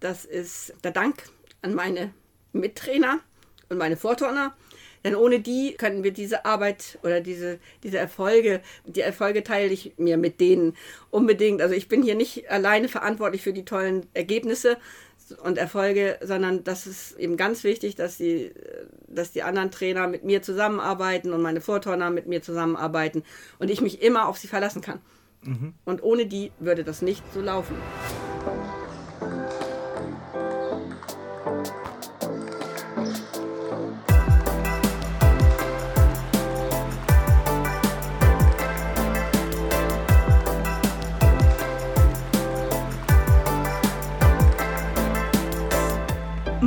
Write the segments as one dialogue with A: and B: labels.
A: das ist der Dank an meine Mittrainer und meine Vorturner. Denn ohne die könnten wir diese Arbeit oder diese, diese Erfolge, die Erfolge teile ich mir mit denen unbedingt. Also ich bin hier nicht alleine verantwortlich für die tollen Ergebnisse und Erfolge, sondern das ist eben ganz wichtig, dass die, dass die anderen Trainer mit mir zusammenarbeiten und meine Vorturner mit mir zusammenarbeiten und ich mich immer auf sie verlassen kann. Mhm. Und ohne die würde das nicht so laufen.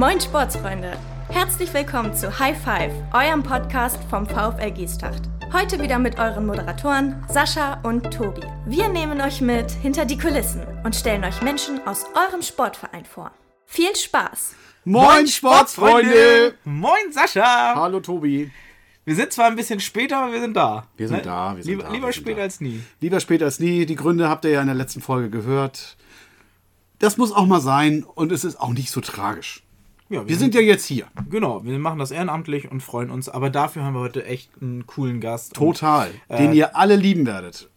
B: Moin Sportsfreunde! Herzlich willkommen zu High Five, eurem Podcast vom VfL Giestacht. Heute wieder mit euren Moderatoren Sascha und Tobi. Wir nehmen euch mit hinter die Kulissen und stellen euch Menschen aus eurem Sportverein vor. Viel Spaß!
C: Moin Sportsfreunde!
D: Moin Sascha!
C: Hallo Tobi!
D: Wir sind zwar ein bisschen später, aber wir sind da.
C: Wir sind ne? da.
D: Wir sind lieber
C: da,
D: lieber spät als nie.
C: Lieber spät als nie. Die Gründe habt ihr ja in der letzten Folge gehört. Das muss auch mal sein und es ist auch nicht so tragisch. Ja, wir, wir sind, sind, ja jetzt hier.
D: Genau, wir machen das ehrenamtlich und freuen uns. Aber dafür haben wir heute echt einen coolen Gast.
C: Total. Und, den äh, ihr alle lieben werdet.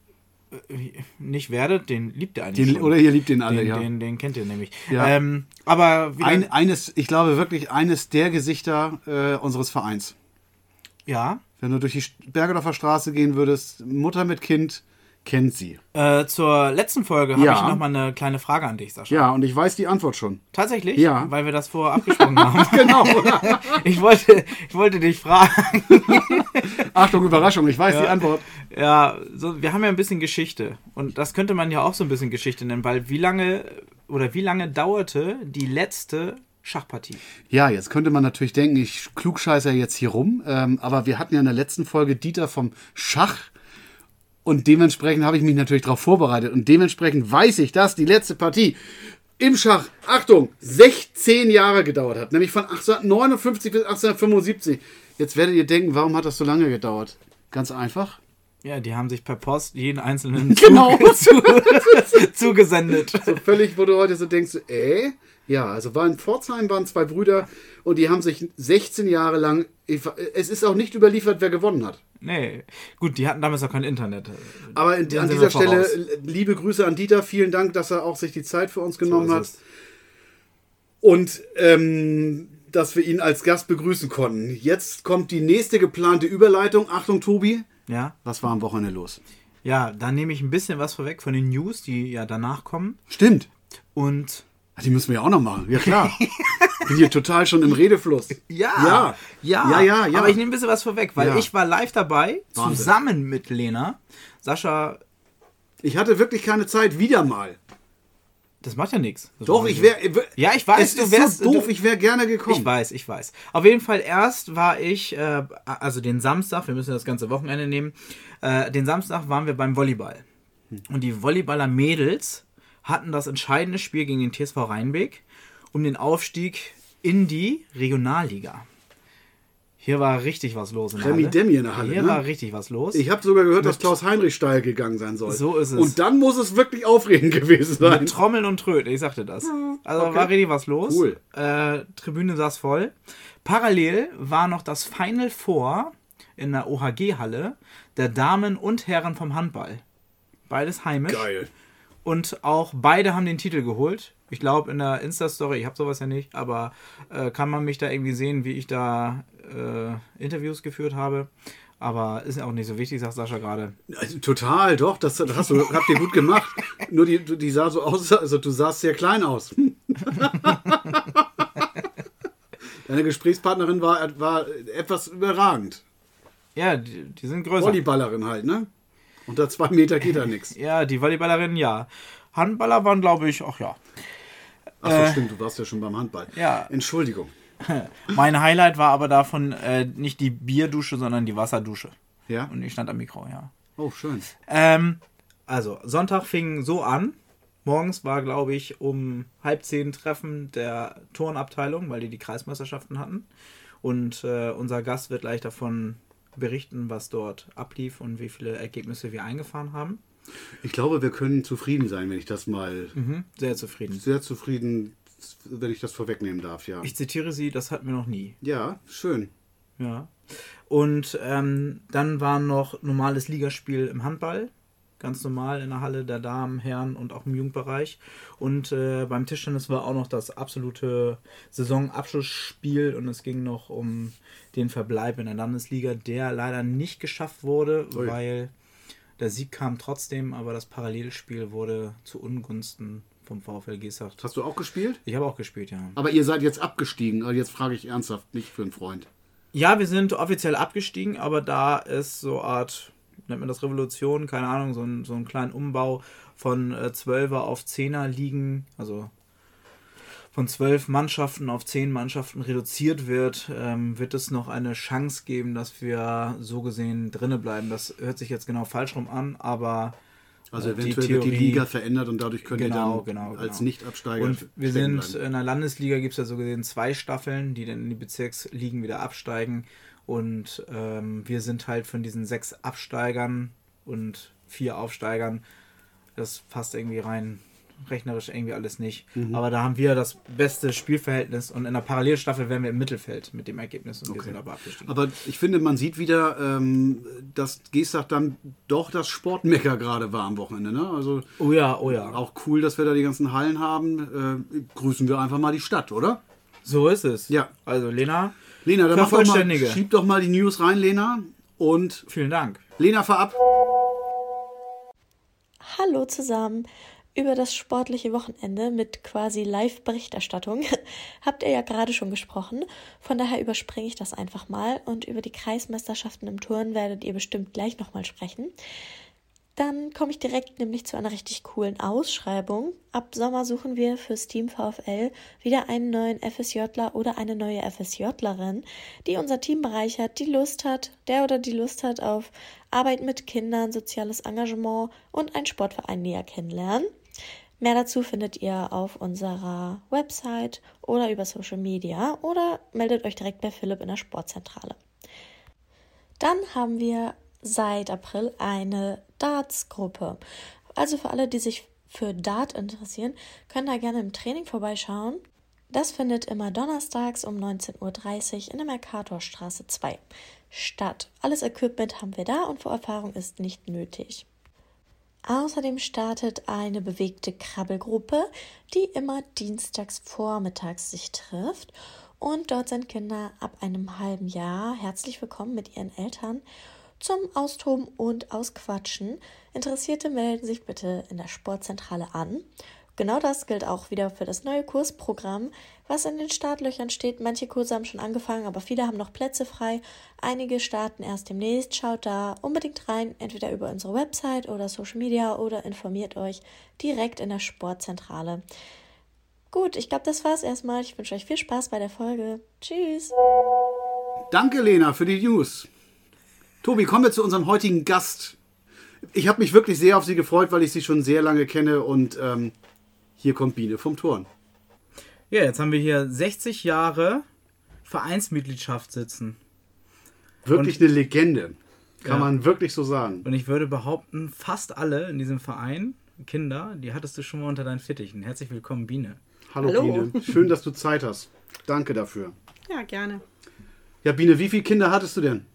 D: Äh, nicht werdet, den liebt ihr eigentlich.
C: Den, oder ihr liebt den alle,
D: den,
C: ja.
D: Den, den, kennt ihr nämlich.
C: Ja. Ähm, aber Ein, eines, ich glaube wirklich, eines der Gesichter äh, unseres Vereins.
D: Ja.
C: Wenn du durch die Bergedorfer Straße gehen würdest, Mutter mit Kind, kennt sie.
D: Äh, zur letzten Folge habe ja. ich noch mal eine kleine Frage an dich, Sascha.
C: Ja, und ich weiß die Antwort schon.
D: Tatsächlich?
C: Ja.
D: Weil wir das vorher abgesprochen haben.
C: genau.
D: ich, wollte, ich wollte dich fragen.
C: Achtung, Überraschung, ich weiß
D: ja.
C: die Antwort.
D: Ja, so, wir haben ja ein bisschen Geschichte. Und das könnte man ja auch so ein bisschen Geschichte nennen, weil wie lange oder wie lange dauerte die letzte Schachpartie.
C: Ja, jetzt könnte man natürlich denken, ich klugscheiße jetzt hier rum, ähm, aber wir hatten ja in der letzten Folge Dieter vom Schach und dementsprechend habe ich mich natürlich darauf vorbereitet. Und dementsprechend weiß ich, dass die letzte Partie im Schach, Achtung, 16 Jahre gedauert hat. Nämlich von 1859 bis 1875. Jetzt werdet ihr denken, warum hat das so lange gedauert? Ganz einfach.
D: Ja, die haben sich per Post jeden einzelnen
C: genau.
D: zu, zugesendet.
C: So völlig, wo du heute so denkst, äh? Ja, also war in Pforzheim waren zwei Brüder und die haben sich 16 Jahre lang. Es ist auch nicht überliefert, wer gewonnen hat.
D: Nee, gut, die hatten damals auch kein Internet.
C: Aber in, an dieser Stelle liebe Grüße an Dieter. Vielen Dank, dass er auch sich die Zeit für uns genommen so hat. Und ähm, dass wir ihn als Gast begrüßen konnten. Jetzt kommt die nächste geplante Überleitung. Achtung, Tobi.
D: Ja.
C: Was war am Wochenende los?
D: Ja, da nehme ich ein bisschen was vorweg von den News, die ja danach kommen.
C: Stimmt.
D: Und
C: Ach, die müssen wir ja auch noch machen. Ja, klar. bin hier total schon im Redefluss.
D: Ja.
C: Ja.
D: Ja.
C: Ja, ja.
D: Aber ich nehme ein bisschen was vorweg, weil ja. ich war live dabei, Wahnsinn. zusammen mit Lena. Sascha.
C: Ich hatte wirklich keine Zeit, wieder mal.
D: Das macht ja nichts.
C: Doch, ich wäre.
D: Ja, ich weiß,
C: es du wärst. So doof, du, ich wäre gerne gekommen.
D: Ich weiß, ich weiß. Auf jeden Fall, erst war ich, äh, also den Samstag, wir müssen das ganze Wochenende nehmen, äh, den Samstag waren wir beim Volleyball. Hm. Und die Volleyballer-Mädels hatten das entscheidende Spiel gegen den TSV Rheinbeck um den Aufstieg in die Regionalliga. Hier war richtig was los in der
C: Remi Demi in der Halle.
D: Hier
C: ne?
D: war richtig was los.
C: Ich habe sogar gehört, dass Klaus Heinrich steil gegangen sein soll.
D: So ist es.
C: Und dann muss es wirklich aufregend gewesen sein.
D: Mit Trommeln und Tröten, ich sagte das. Also okay. war richtig was los.
C: Cool.
D: Äh, Tribüne saß voll. Parallel war noch das Final Four in der OHG-Halle der Damen und Herren vom Handball. Beides heimisch.
C: Geil.
D: Und auch beide haben den Titel geholt. Ich glaube, in der Insta-Story, ich habe sowas ja nicht, aber äh, kann man mich da irgendwie sehen, wie ich da äh, Interviews geführt habe. Aber ist auch nicht so wichtig, sagt Sascha gerade.
C: Also, total, doch, das, das hast du, habt ihr gut gemacht. Nur die, die sah so aus, also du sahst sehr klein aus. Deine Gesprächspartnerin war, war etwas überragend.
D: Ja, die, die sind größer.
C: Volleyballerin halt, ne? Unter zwei Meter geht da nichts.
D: Ja, die Volleyballerinnen ja. Handballer waren, glaube ich, ach ja.
C: Achso, äh, stimmt, du warst ja schon beim Handball.
D: Ja.
C: Entschuldigung.
D: mein Highlight war aber davon äh, nicht die Bierdusche, sondern die Wasserdusche.
C: Ja.
D: Und ich stand am Mikro, ja.
C: Oh, schön.
D: Ähm, also, Sonntag fing so an. Morgens war, glaube ich, um halb zehn Treffen der Turnabteilung, weil die die Kreismeisterschaften hatten. Und äh, unser Gast wird gleich davon berichten, was dort ablief und wie viele Ergebnisse wir eingefahren haben.
C: Ich glaube, wir können zufrieden sein, wenn ich das mal.
D: Mhm, sehr zufrieden.
C: Sehr zufrieden wenn ich das vorwegnehmen darf, ja.
D: Ich zitiere sie, das hatten wir noch nie.
C: ja, schön.
D: Ja. Und ähm, dann war noch normales Ligaspiel im Handball. Ganz normal in der Halle der Damen, Herren und auch im Jugendbereich. Und äh, beim Tischtennis war auch noch das absolute Saisonabschlussspiel und es ging noch um den Verbleib in der Landesliga, der leider nicht geschafft wurde,
C: Ui.
D: weil der Sieg kam trotzdem, aber das Parallelspiel wurde zu Ungunsten vom VfL Gesacht.
C: Hast du auch gespielt?
D: Ich habe auch gespielt, ja.
C: Aber ihr seid jetzt abgestiegen. Also jetzt frage ich ernsthaft, nicht für einen Freund.
D: Ja, wir sind offiziell abgestiegen, aber da ist so Art, nennt man das Revolution, keine Ahnung, so ein, so ein kleinen Umbau von äh, 12er auf 10er liegen, also von zwölf Mannschaften auf zehn Mannschaften reduziert wird, ähm, wird es noch eine Chance geben, dass wir so gesehen drinne bleiben. Das hört sich jetzt genau falsch rum an, aber
C: Also
D: äh, die
C: eventuell wird die
D: Theorie-
C: Liga verändert und dadurch könnt
D: Genau,
C: ihr dann
D: genau, genau.
C: als Nicht-Absteiger
D: Und wir sind
C: bleiben.
D: in der Landesliga gibt es ja so gesehen zwei Staffeln, die dann in die Bezirksligen wieder absteigen. Und ähm, wir sind halt von diesen sechs Absteigern und vier Aufsteigern. Das passt irgendwie rein. Rechnerisch irgendwie alles nicht.
C: Mhm.
D: Aber da haben wir das beste Spielverhältnis und in der Parallelstaffel wären wir im Mittelfeld mit dem Ergebnis und wir
C: Okay.
D: sind aber abgestiegen.
C: Aber ich finde, man sieht wieder, ähm, dass Gestach dann doch das Sportmecker gerade war am Wochenende. Ne? Also
D: oh ja, oh ja.
C: auch cool, dass wir da die ganzen Hallen haben. Äh, grüßen wir einfach mal die Stadt, oder?
D: So ist es.
C: Ja.
D: Also Lena,
C: Lena, dann mach doch mal, schieb doch mal die News rein, Lena. Und
D: vielen Dank.
C: Lena, fahr ab.
E: Hallo zusammen. Über das sportliche Wochenende mit quasi Live-Berichterstattung habt ihr ja gerade schon gesprochen. Von daher überspringe ich das einfach mal und über die Kreismeisterschaften im Turnen werdet ihr bestimmt gleich nochmal sprechen. Dann komme ich direkt nämlich zu einer richtig coolen Ausschreibung. Ab Sommer suchen wir fürs Team VfL wieder einen neuen FSJler oder eine neue FSJlerin, die unser Team bereichert, die Lust hat, der oder die Lust hat auf Arbeit mit Kindern, soziales Engagement und einen Sportverein näher kennenlernen. Mehr dazu findet ihr auf unserer Website oder über Social Media oder meldet euch direkt bei Philipp in der Sportzentrale. Dann haben wir seit April eine Darts-Gruppe. Also für alle, die sich für Dart interessieren, können da gerne im Training vorbeischauen. Das findet immer donnerstags um 19.30 Uhr in der Mercatorstraße 2 statt. Alles Equipment haben wir da und Vorerfahrung ist nicht nötig. Außerdem startet eine bewegte Krabbelgruppe, die immer dienstags vormittags sich trifft. Und dort sind Kinder ab einem halben Jahr herzlich willkommen mit ihren Eltern zum Austoben und Ausquatschen. Interessierte melden sich bitte in der Sportzentrale an. Genau das gilt auch wieder für das neue Kursprogramm, was in den Startlöchern steht. Manche Kurse haben schon angefangen, aber viele haben noch Plätze frei. Einige starten erst demnächst. Schaut da unbedingt rein, entweder über unsere Website oder Social Media oder informiert euch direkt in der Sportzentrale. Gut, ich glaube, das war's erstmal. Ich wünsche euch viel Spaß bei der Folge. Tschüss.
C: Danke, Lena, für die News. Tobi, kommen wir zu unserem heutigen Gast. Ich habe mich wirklich sehr auf sie gefreut, weil ich sie schon sehr lange kenne und ähm, hier kommt Biene vom Turn.
D: Ja, jetzt haben wir hier 60 Jahre Vereinsmitgliedschaft sitzen.
C: Wirklich eine Legende. Kann
D: Ja.
C: man wirklich so sagen.
D: Und ich würde behaupten, fast alle in diesem Verein, Kinder, die hattest du schon mal unter deinen Fittichen. Herzlich willkommen, Biene.
C: Hallo,
A: Hallo.
C: Biene. Schön, dass du Zeit hast. Danke dafür.
A: Ja, gerne.
C: Ja, Biene, wie viele Kinder hattest du denn?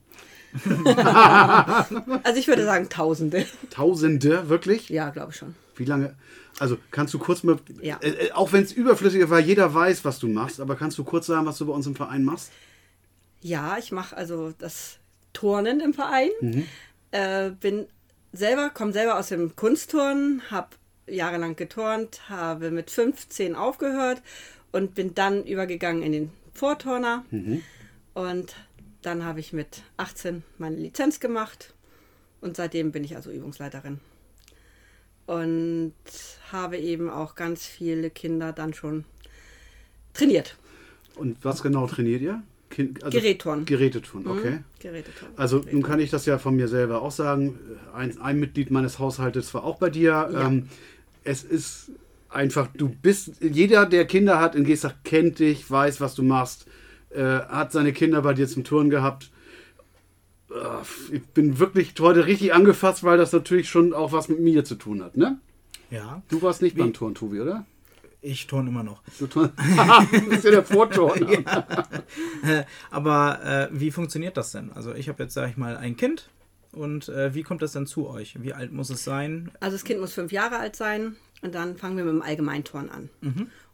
A: Also ich würde sagen Tausende.
C: Tausende, wirklich?
A: Ja, glaube ich schon.
C: Wie lange? Also kannst du kurz mal,
A: Ja.
C: äh, äh, auch wenn es überflüssig ist, weil jeder weiß, was du machst, aber kannst du kurz sagen, was du bei uns im Verein machst?
A: Ja, ich mache also das Turnen im Verein. Äh, bin selber, komme selber aus dem Kunstturnen, habe jahrelang geturnt, habe mit 15 aufgehört und bin dann übergegangen in den Vorturner. Und dann habe ich mit 18 meine Lizenz gemacht und seitdem bin ich also Übungsleiterin. Und habe eben auch ganz viele Kinder dann schon trainiert.
C: Und was genau trainiert ihr? Kind, also
A: Gerätturnen.
C: Gerätetouren, okay.
A: Geräteturnen.
C: Also nun kann ich das ja von mir selber auch sagen. Ein, ein Mitglied meines Haushaltes war auch bei dir.
A: Ja.
C: Ähm, es ist einfach, du bist, jeder, der Kinder hat in Gestach, kennt dich, weiß, was du machst, äh, hat seine Kinder bei dir zum Touren gehabt. Äh, Ich bin wirklich heute richtig angefasst, weil das natürlich schon auch was mit mir zu tun hat, ne?
D: Ja.
C: Du warst nicht
D: Wie-
C: beim Touren, Tobi, oder?
D: Ich turne immer noch.
C: Du du bist ja der Vorturner.
D: Aber äh, wie funktioniert das denn? Also ich habe jetzt, sag ich mal, ein Kind und äh, wie kommt das dann zu euch? Wie alt muss es sein?
A: Also das Kind muss fünf Jahre alt sein und dann fangen wir mit dem Allgemeinturn an.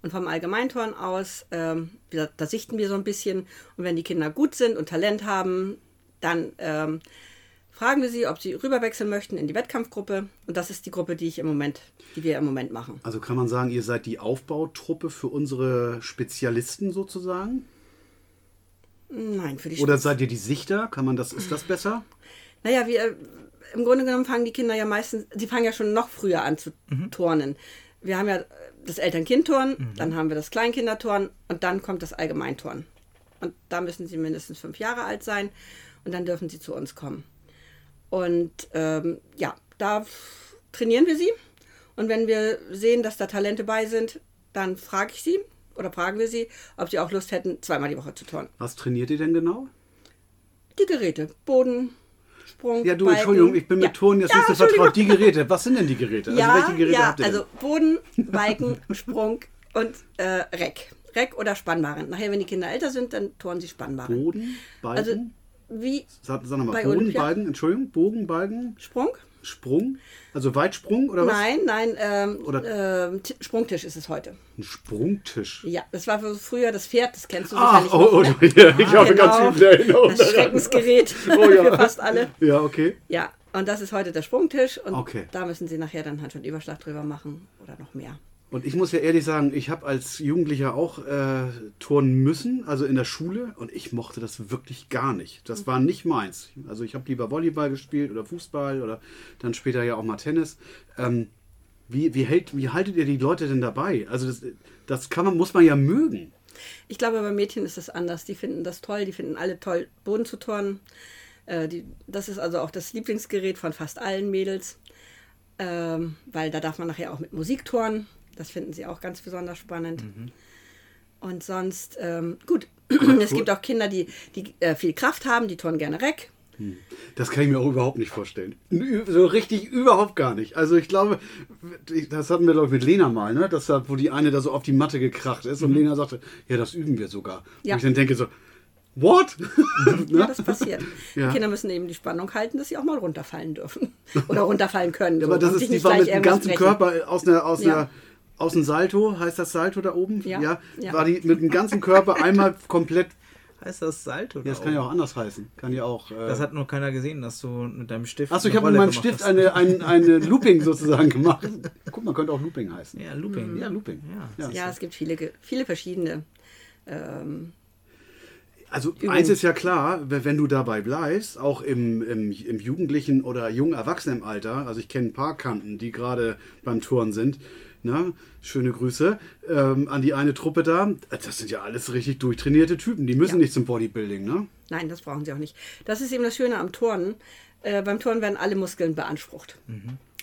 A: Und vom Allgemeinturn aus, ähm, gesagt, da sichten wir so ein bisschen und wenn die Kinder gut sind und Talent haben, dann ähm, fragen wir sie, ob sie rüberwechseln möchten in die Wettkampfgruppe und das ist die Gruppe, die ich im Moment, die wir im Moment machen.
C: Also kann man sagen, ihr seid die Aufbautruppe für unsere Spezialisten sozusagen?
A: Nein, für die
C: Oder seid ihr die Sichter? Kann man das, ist das besser?
A: Naja, wir, im Grunde genommen fangen die Kinder ja meistens, sie fangen ja schon noch früher an zu turnen. Wir haben ja das Eltern-Kind-Turnen, dann haben wir das Kleinkinderturnen und dann kommt das Allgemeinturnen. Und da müssen sie mindestens fünf Jahre alt sein und dann dürfen sie zu uns kommen. Und ähm, ja, da trainieren wir sie. Und wenn wir sehen, dass da Talente bei sind, dann frage ich sie oder fragen wir sie, ob sie auch Lust hätten, zweimal die Woche zu turnen.
C: Was trainiert ihr denn genau?
A: Die Geräte, Boden, Sprung,
C: Ja, du. Entschuldigung, ich bin mit
A: Ja.
C: Turnen jetzt
A: Ja,
C: nicht so vertraut. Die Geräte, was sind denn die Geräte?
A: Ja,
C: also welche Geräte
A: ja,
C: habt ihr denn?
A: also Boden, Balken, Sprung und äh, Reck. Reck oder Spannbaren. Nachher, wenn die Kinder älter sind, dann turnen sie Spannbaren.
C: Boden, Balken?
A: Also wie
C: sag, sag nochmal,
A: bei
C: Boden,
A: Olympia?
C: Balken, Entschuldigung, Bogen, Balken,
A: Sprung?
C: Sprung? Also Weitsprung oder was?
A: Nein, nein, ähm,
C: Oder-
A: ähm, Sprungtisch ist es heute.
C: Ein Sprungtisch.
A: Ja, das war früher das Pferd, das kennst du
C: Ach,
A: sicherlich
C: oh, oh,
A: noch. ne?
C: ja, ich habe
A: Genau.
C: ganz viele Erinnerungen.
A: Das. Schreckensgerät
C: Oh, ja.
A: für fast alle.
C: Ja, okay.
A: Ja, und das ist heute der Sprungtisch und
C: Okay.
A: da müssen sie nachher dann halt schon Überschlag drüber machen oder noch mehr.
C: Und ich muss ja ehrlich sagen, ich habe als Jugendlicher auch äh, turnen müssen, also in der Schule, und ich mochte das wirklich gar nicht. Das war nicht meins. Also ich habe lieber Volleyball gespielt oder Fußball oder dann später ja auch mal Tennis. Ähm, wie, wie, hält, wie haltet ihr die Leute denn dabei? Also das, das kann man, muss man ja mögen.
A: Ich glaube, bei Mädchen ist es anders. Die finden das toll, die finden alle toll, Boden zu turnen. Äh, die, das ist also auch das Lieblingsgerät von fast allen Mädels, ähm, weil da darf man nachher auch mit Musik turnen. Das finden sie auch ganz besonders spannend. Und sonst, ähm, gut, es gibt auch Kinder, die, die äh, viel Kraft haben, die turnen gerne Reck.
C: Das kann ich mir auch überhaupt nicht vorstellen. So richtig überhaupt gar nicht. Also ich glaube, das hatten wir glaube ich mit Lena mal, ne? Das wo die eine da so auf die Matte gekracht ist und Lena sagte, ja, das üben wir sogar.
A: Ja.
C: Und ich dann denke so, what?
A: Ja, das passiert.
C: Ja.
A: Die Kinder müssen eben die Spannung halten, dass sie auch mal runterfallen dürfen. Oder runterfallen können.
C: Aber
A: so,
C: das
A: und
C: ist, die
A: nicht
C: war mit dem ganzen
A: brechen.
C: Körper aus einer, aus
A: Ja.
C: einer, aus einem Salto, heißt das Salto da oben?
A: Ja. Ja.
C: War die mit dem ganzen Körper einmal komplett,
D: Heißt das Salto?
C: ja,
D: da
C: das kann ja auch anders heißen. Kann ja auch. Äh,
D: Das hat noch keiner gesehen, dass du mit deinem Stift.
C: Achso, ich
D: eine
C: habe mit meinem Stift
D: hast.
C: eine, ein, eine Looping sozusagen gemacht. Guck mal, könnte auch Looping heißen.
D: Ja, Looping.
C: Ja, Looping.
D: Ja.
A: Ja, es gibt viele, viele verschiedene. Ähm,
C: Also
A: Übung.
C: eins ist ja klar, wenn wenn du dabei bleibst, auch im, im, im jugendlichen oder jungen Erwachsenenalter, also ich kenne ein paar Kanten, die gerade beim Touren sind, ne? schöne Grüße ähm, an die eine Truppe da, das sind ja alles richtig durchtrainierte Typen, die müssen
A: Ja.
C: nicht zum Bodybuilding, ne?
A: nein, das brauchen sie auch nicht. Das ist eben das Schöne am Turnen. Äh, beim Turnen werden alle Muskeln beansprucht.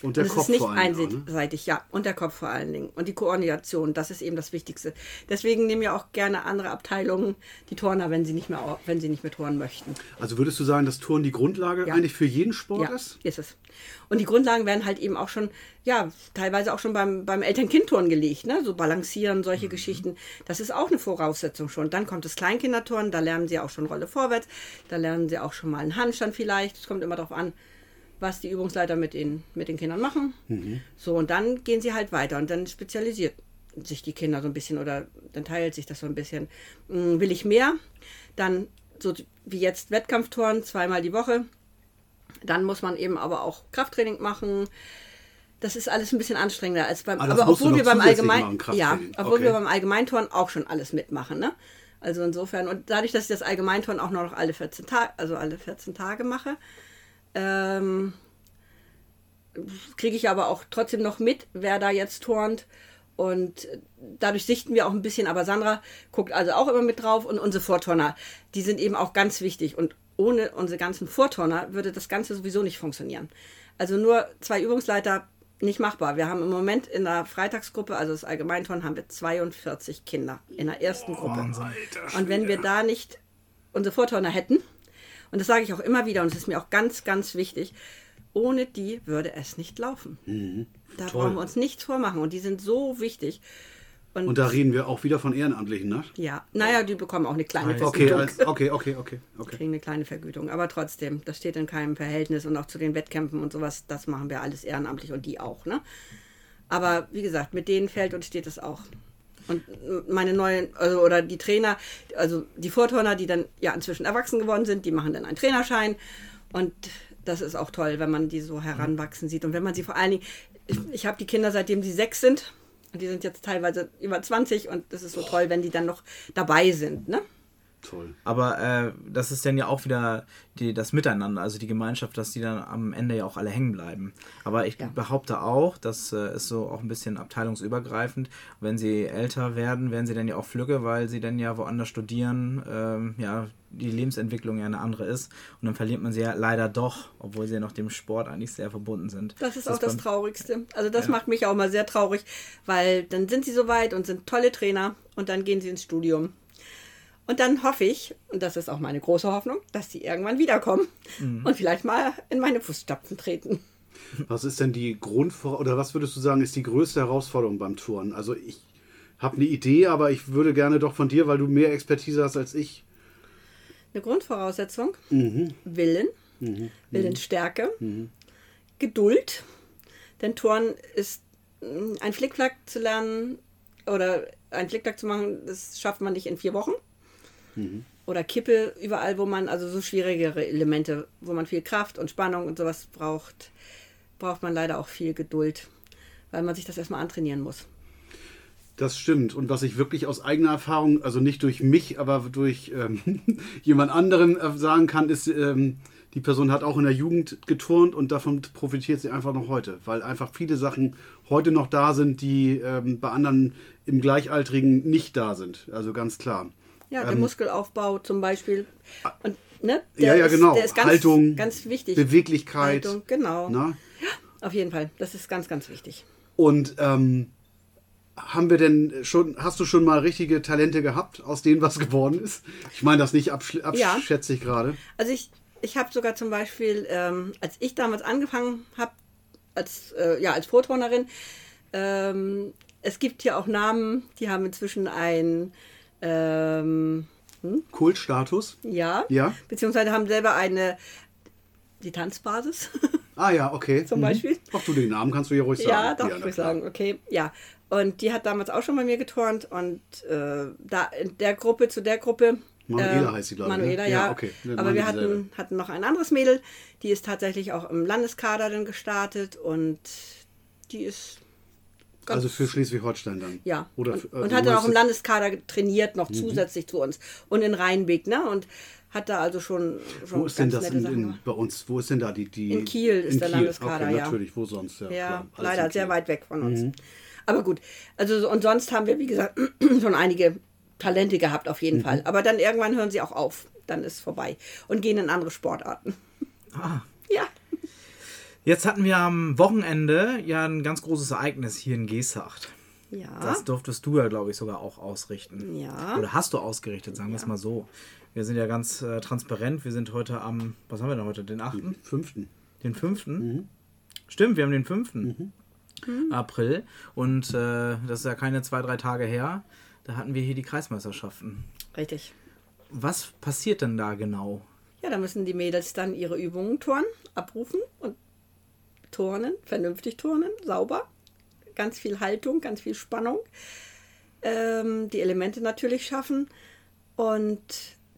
C: Und der
A: und es
C: Kopf
A: ist nicht
C: vor auch, ne?
A: einseitig, ja. Und der Kopf vor allen Dingen. Und die Koordination, das ist eben das Wichtigste. Deswegen nehmen ja auch gerne andere Abteilungen die Turner, wenn sie nicht mehr, wenn sie nicht mehr turnen möchten.
C: Also würdest du sagen, dass Touren die Grundlage
A: Ja.
C: eigentlich für jeden Sport
A: Ja,
C: ist?
A: ist es. Und die Grundlagen werden halt eben auch schon, ja, teilweise auch schon beim, beim Eltern-Kind-Turnen gelegt, ne? So balancieren,
C: Mhm.
A: solche Geschichten. Das ist auch eine Voraussetzung schon. Dann kommt das Kleinkinderturnen, da lernen sie auch schon Rolle vorwärts, da lernen sie auch schon mal einen Handstand vielleicht. Es kommt immer darauf an, was die Übungsleiter mit den, mit den Kindern machen.
C: Mhm.
A: So, und dann gehen sie halt weiter und dann spezialisiert sich die Kinder so ein bisschen oder dann teilt sich das so ein bisschen. Hm, Will ich mehr? Dann so wie jetzt Wettkampfturnen zweimal die Woche. Dann muss man eben aber auch Krafttraining machen. Das ist alles ein bisschen anstrengender als beim.
C: Ah,
A: aber obwohl wir beim Allgemein, ja, obwohl
C: Okay.
A: wir beim Allgemeinturnen auch schon alles mitmachen, ne? Also insofern und dadurch, dass ich das Allgemeinturnen auch nur noch alle 14 Tage, also alle 14 Tage mache, ähm, kriege ich aber auch trotzdem noch mit, wer da jetzt turnt. Und dadurch sichten wir auch ein bisschen, aber Sandra guckt also auch immer mit drauf und unsere Vorturner, die sind eben auch ganz wichtig. Und ohne unsere ganzen Vorturner würde das Ganze sowieso nicht funktionieren. Also nur zwei Übungsleiter nicht machbar. Wir haben im Moment in der Freitagsgruppe, also das Allgemeinturnen, haben wir 42 Kinder in der ersten Gruppe. Und wenn wir da nicht unsere Vorturner hätten, und das sage ich auch immer wieder, und es ist mir auch ganz, ganz wichtig, ohne die würde es nicht laufen. Da brauchen wir uns nichts vormachen. Und die sind so wichtig. Und,
C: Und da reden wir auch wieder von Ehrenamtlichen, ne?
A: ja, naja, die bekommen auch eine kleine
C: Okay,
A: Vergütung.
C: als, okay, okay, okay, okay.
A: kriegen eine kleine Vergütung. Aber trotzdem, das steht in keinem Verhältnis und auch zu den Wettkämpfen und sowas, das machen wir alles ehrenamtlich und die auch, ne? Aber wie gesagt, mit denen fällt und steht es auch. Und meine neuen, also, oder die Trainer, also die Vorturner, die dann ja inzwischen erwachsen geworden sind, die machen dann einen Trainerschein. Und das ist auch toll, wenn man die so heranwachsen sieht. Und wenn man sie vor allen Dingen, ich, ich habe die Kinder, seitdem sie sechs sind, und die sind jetzt teilweise über 20 und das ist so toll, wenn die dann noch dabei sind, ne?
C: Toll.
D: Aber äh, das ist dann ja auch wieder die, das Miteinander, also die Gemeinschaft, dass die dann am Ende ja auch alle hängen bleiben. Aber ich
A: Ja.
D: behaupte auch, das äh, ist so auch ein bisschen abteilungsübergreifend. Wenn sie älter werden, werden sie dann ja auch Flügge, weil sie dann ja woanders studieren, ähm, ja, die Lebensentwicklung ja eine andere ist. Und dann verliert man sie ja leider doch, obwohl sie ja noch dem Sport eigentlich sehr verbunden sind.
A: Das ist auch das Traurigste. Also das
D: Ja.
A: macht mich auch mal sehr traurig, weil dann sind sie so weit und sind tolle Trainer und dann gehen sie ins Studium. Und dann hoffe ich, und das ist auch meine große Hoffnung, dass sie irgendwann wiederkommen
D: Mhm.
A: und vielleicht mal in meine Fußstapfen treten.
C: Was ist denn die Grundvor oder was würdest du sagen, ist die größte Herausforderung beim Touren? Also ich habe eine Idee, aber ich würde gerne doch von dir, weil du mehr Expertise hast als ich.
A: Eine Grundvoraussetzung,
D: Mhm.
A: Willen, Willensstärke, Geduld. Denn Turnen ist mm, ein Flickflack zu lernen oder ein Flickflack zu machen, das schafft man nicht in vier Wochen. Oder Kippe, überall, wo man, also so schwierigere Elemente, wo man viel Kraft und Spannung und sowas braucht, braucht man leider auch viel Geduld, weil man sich das erstmal antrainieren muss.
C: Das stimmt. Und was ich wirklich aus eigener Erfahrung, also nicht durch mich, aber durch ähm, jemand anderen äh, sagen kann, ist, ähm, die Person hat auch in der Jugend geturnt und davon profitiert sie einfach noch heute, weil einfach viele Sachen heute noch da sind, die ähm, bei anderen im Gleichaltrigen nicht da sind. Also ganz klar.
A: Ja, der
C: Ähm,
A: Muskelaufbau zum Beispiel. Und, ne,
C: Ja, ja, genau.
A: Der ist ganz,
C: Haltung,
A: ganz wichtig.
C: Beweglichkeit.
A: Haltung, genau.
C: Na?
A: Auf jeden Fall. Das ist ganz, ganz wichtig.
C: Und ähm, haben wir denn schon, hast du schon mal richtige Talente gehabt, aus denen was geworden ist? Ich meine das nicht absch
A: Ja.
C: abschätzig gerade.
A: Also ich, ich habe sogar zum Beispiel, ähm, als ich damals angefangen habe, als, äh, ja, als Vorturnerin, ähm, es gibt hier auch Namen, die haben inzwischen ein, ähm,
C: Kultstatus.
A: ja,
C: Ja.
A: beziehungsweise haben selber eine, die Tanzbasis
C: Ah ja, okay.
A: zum Beispiel.
C: Ach du, den Namen kannst du ja ruhig sagen.
A: Ja, darf
C: na
A: ich
C: klar.
A: sagen, okay, ja. Und die hat damals auch schon bei mir geturnt und äh, da in der Gruppe zu der Gruppe.
C: Manuela
A: äh,
C: heißt sie, glaube ich, ne?
A: Manuela,
C: Ja,
A: ja.
C: okay.
A: Aber wir hatten, hatten noch ein anderes Mädel, die ist tatsächlich auch im Landeskader dann gestartet und die ist. Ganz-
C: Also für Schleswig-Holstein dann.
A: ja,
C: Oder
A: und,
C: für-
A: und
C: also
A: hat dann auch im Landeskader trainiert, noch zusätzlich zu uns. Und in Rheinbeck, ne? Und hat da also schon, schon
C: Wo ist denn das in, in, bei uns? Wo ist denn da die. die
A: In Kiel ist der Landeskader,
C: okay,
A: ja.
C: natürlich, wo sonst? Ja,
A: Ja,
C: alles
A: leider
C: in
A: sehr
C: Kiel.
A: weit weg von uns. Aber gut, also so- und sonst haben wir, wie gesagt, schon einige Talente gehabt, auf
C: Mhm.
A: jeden Fall. Aber dann irgendwann hören sie auch auf. Dann ist es vorbei. Und gehen in andere Sportarten.
D: Ah.
A: Ja.
D: Jetzt hatten wir am Wochenende ja ein ganz großes Ereignis hier in Gesacht.
A: Ja.
D: Das durftest du ja, glaube ich, sogar auch ausrichten.
A: Ja.
D: Oder hast du ausgerichtet, sagen wir es mal so. Wir sind ja ganz äh, transparent. Wir sind heute am, was haben wir denn heute? Den 8.,
C: Fünften.
D: den 5.
A: Mhm.
D: Stimmt, wir haben den 5. April. Und äh, das ist ja keine zwei, drei Tage her. Da hatten wir hier die Kreismeisterschaften.
A: Richtig.
D: Was passiert denn da genau?
A: Ja, da müssen die Mädels dann ihre Übungen turnen, abrufen und turnen, vernünftig turnen, sauber. Ganz viel Haltung, ganz viel Spannung. Ähm, die Elemente natürlich schaffen. Und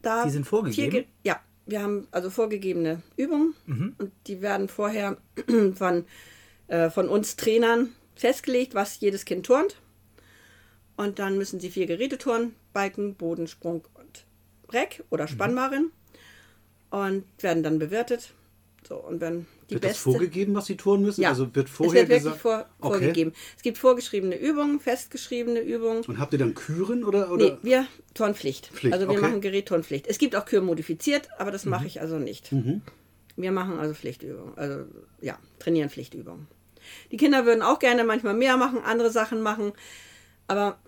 A: da.
D: Die sind vorgegeben?
A: Vier, ja, wir haben also vorgegebene Übungen und die werden vorher von, äh, von uns Trainern festgelegt, was jedes Kind turnt. Und dann müssen sie vier Geräte turnen: Balken, Bodensprung und Reck oder Spannbarren. Und werden dann bewertet. So, und wenn die
C: Wird das
A: beste.
C: vorgegeben, was sie tun müssen?
A: ja,
C: Also wird
A: es
C: vorher
A: wird wirklich
C: gesagt.
A: vor,
C: Okay.
A: vorgegeben. Es gibt vorgeschriebene Übungen, festgeschriebene Übungen.
C: Und habt ihr dann Küren oder? oder?
A: Nee, wir Turnpflicht.
C: Pflicht,
A: also wir
C: okay. Mhm.
A: machen Gerätturnpflicht. Es gibt auch Kür modifiziert, aber das mache ich also nicht. Wir machen also Pflichtübungen. Also ja, trainieren Pflichtübungen. Die Kinder würden auch gerne manchmal mehr machen, andere Sachen machen, aber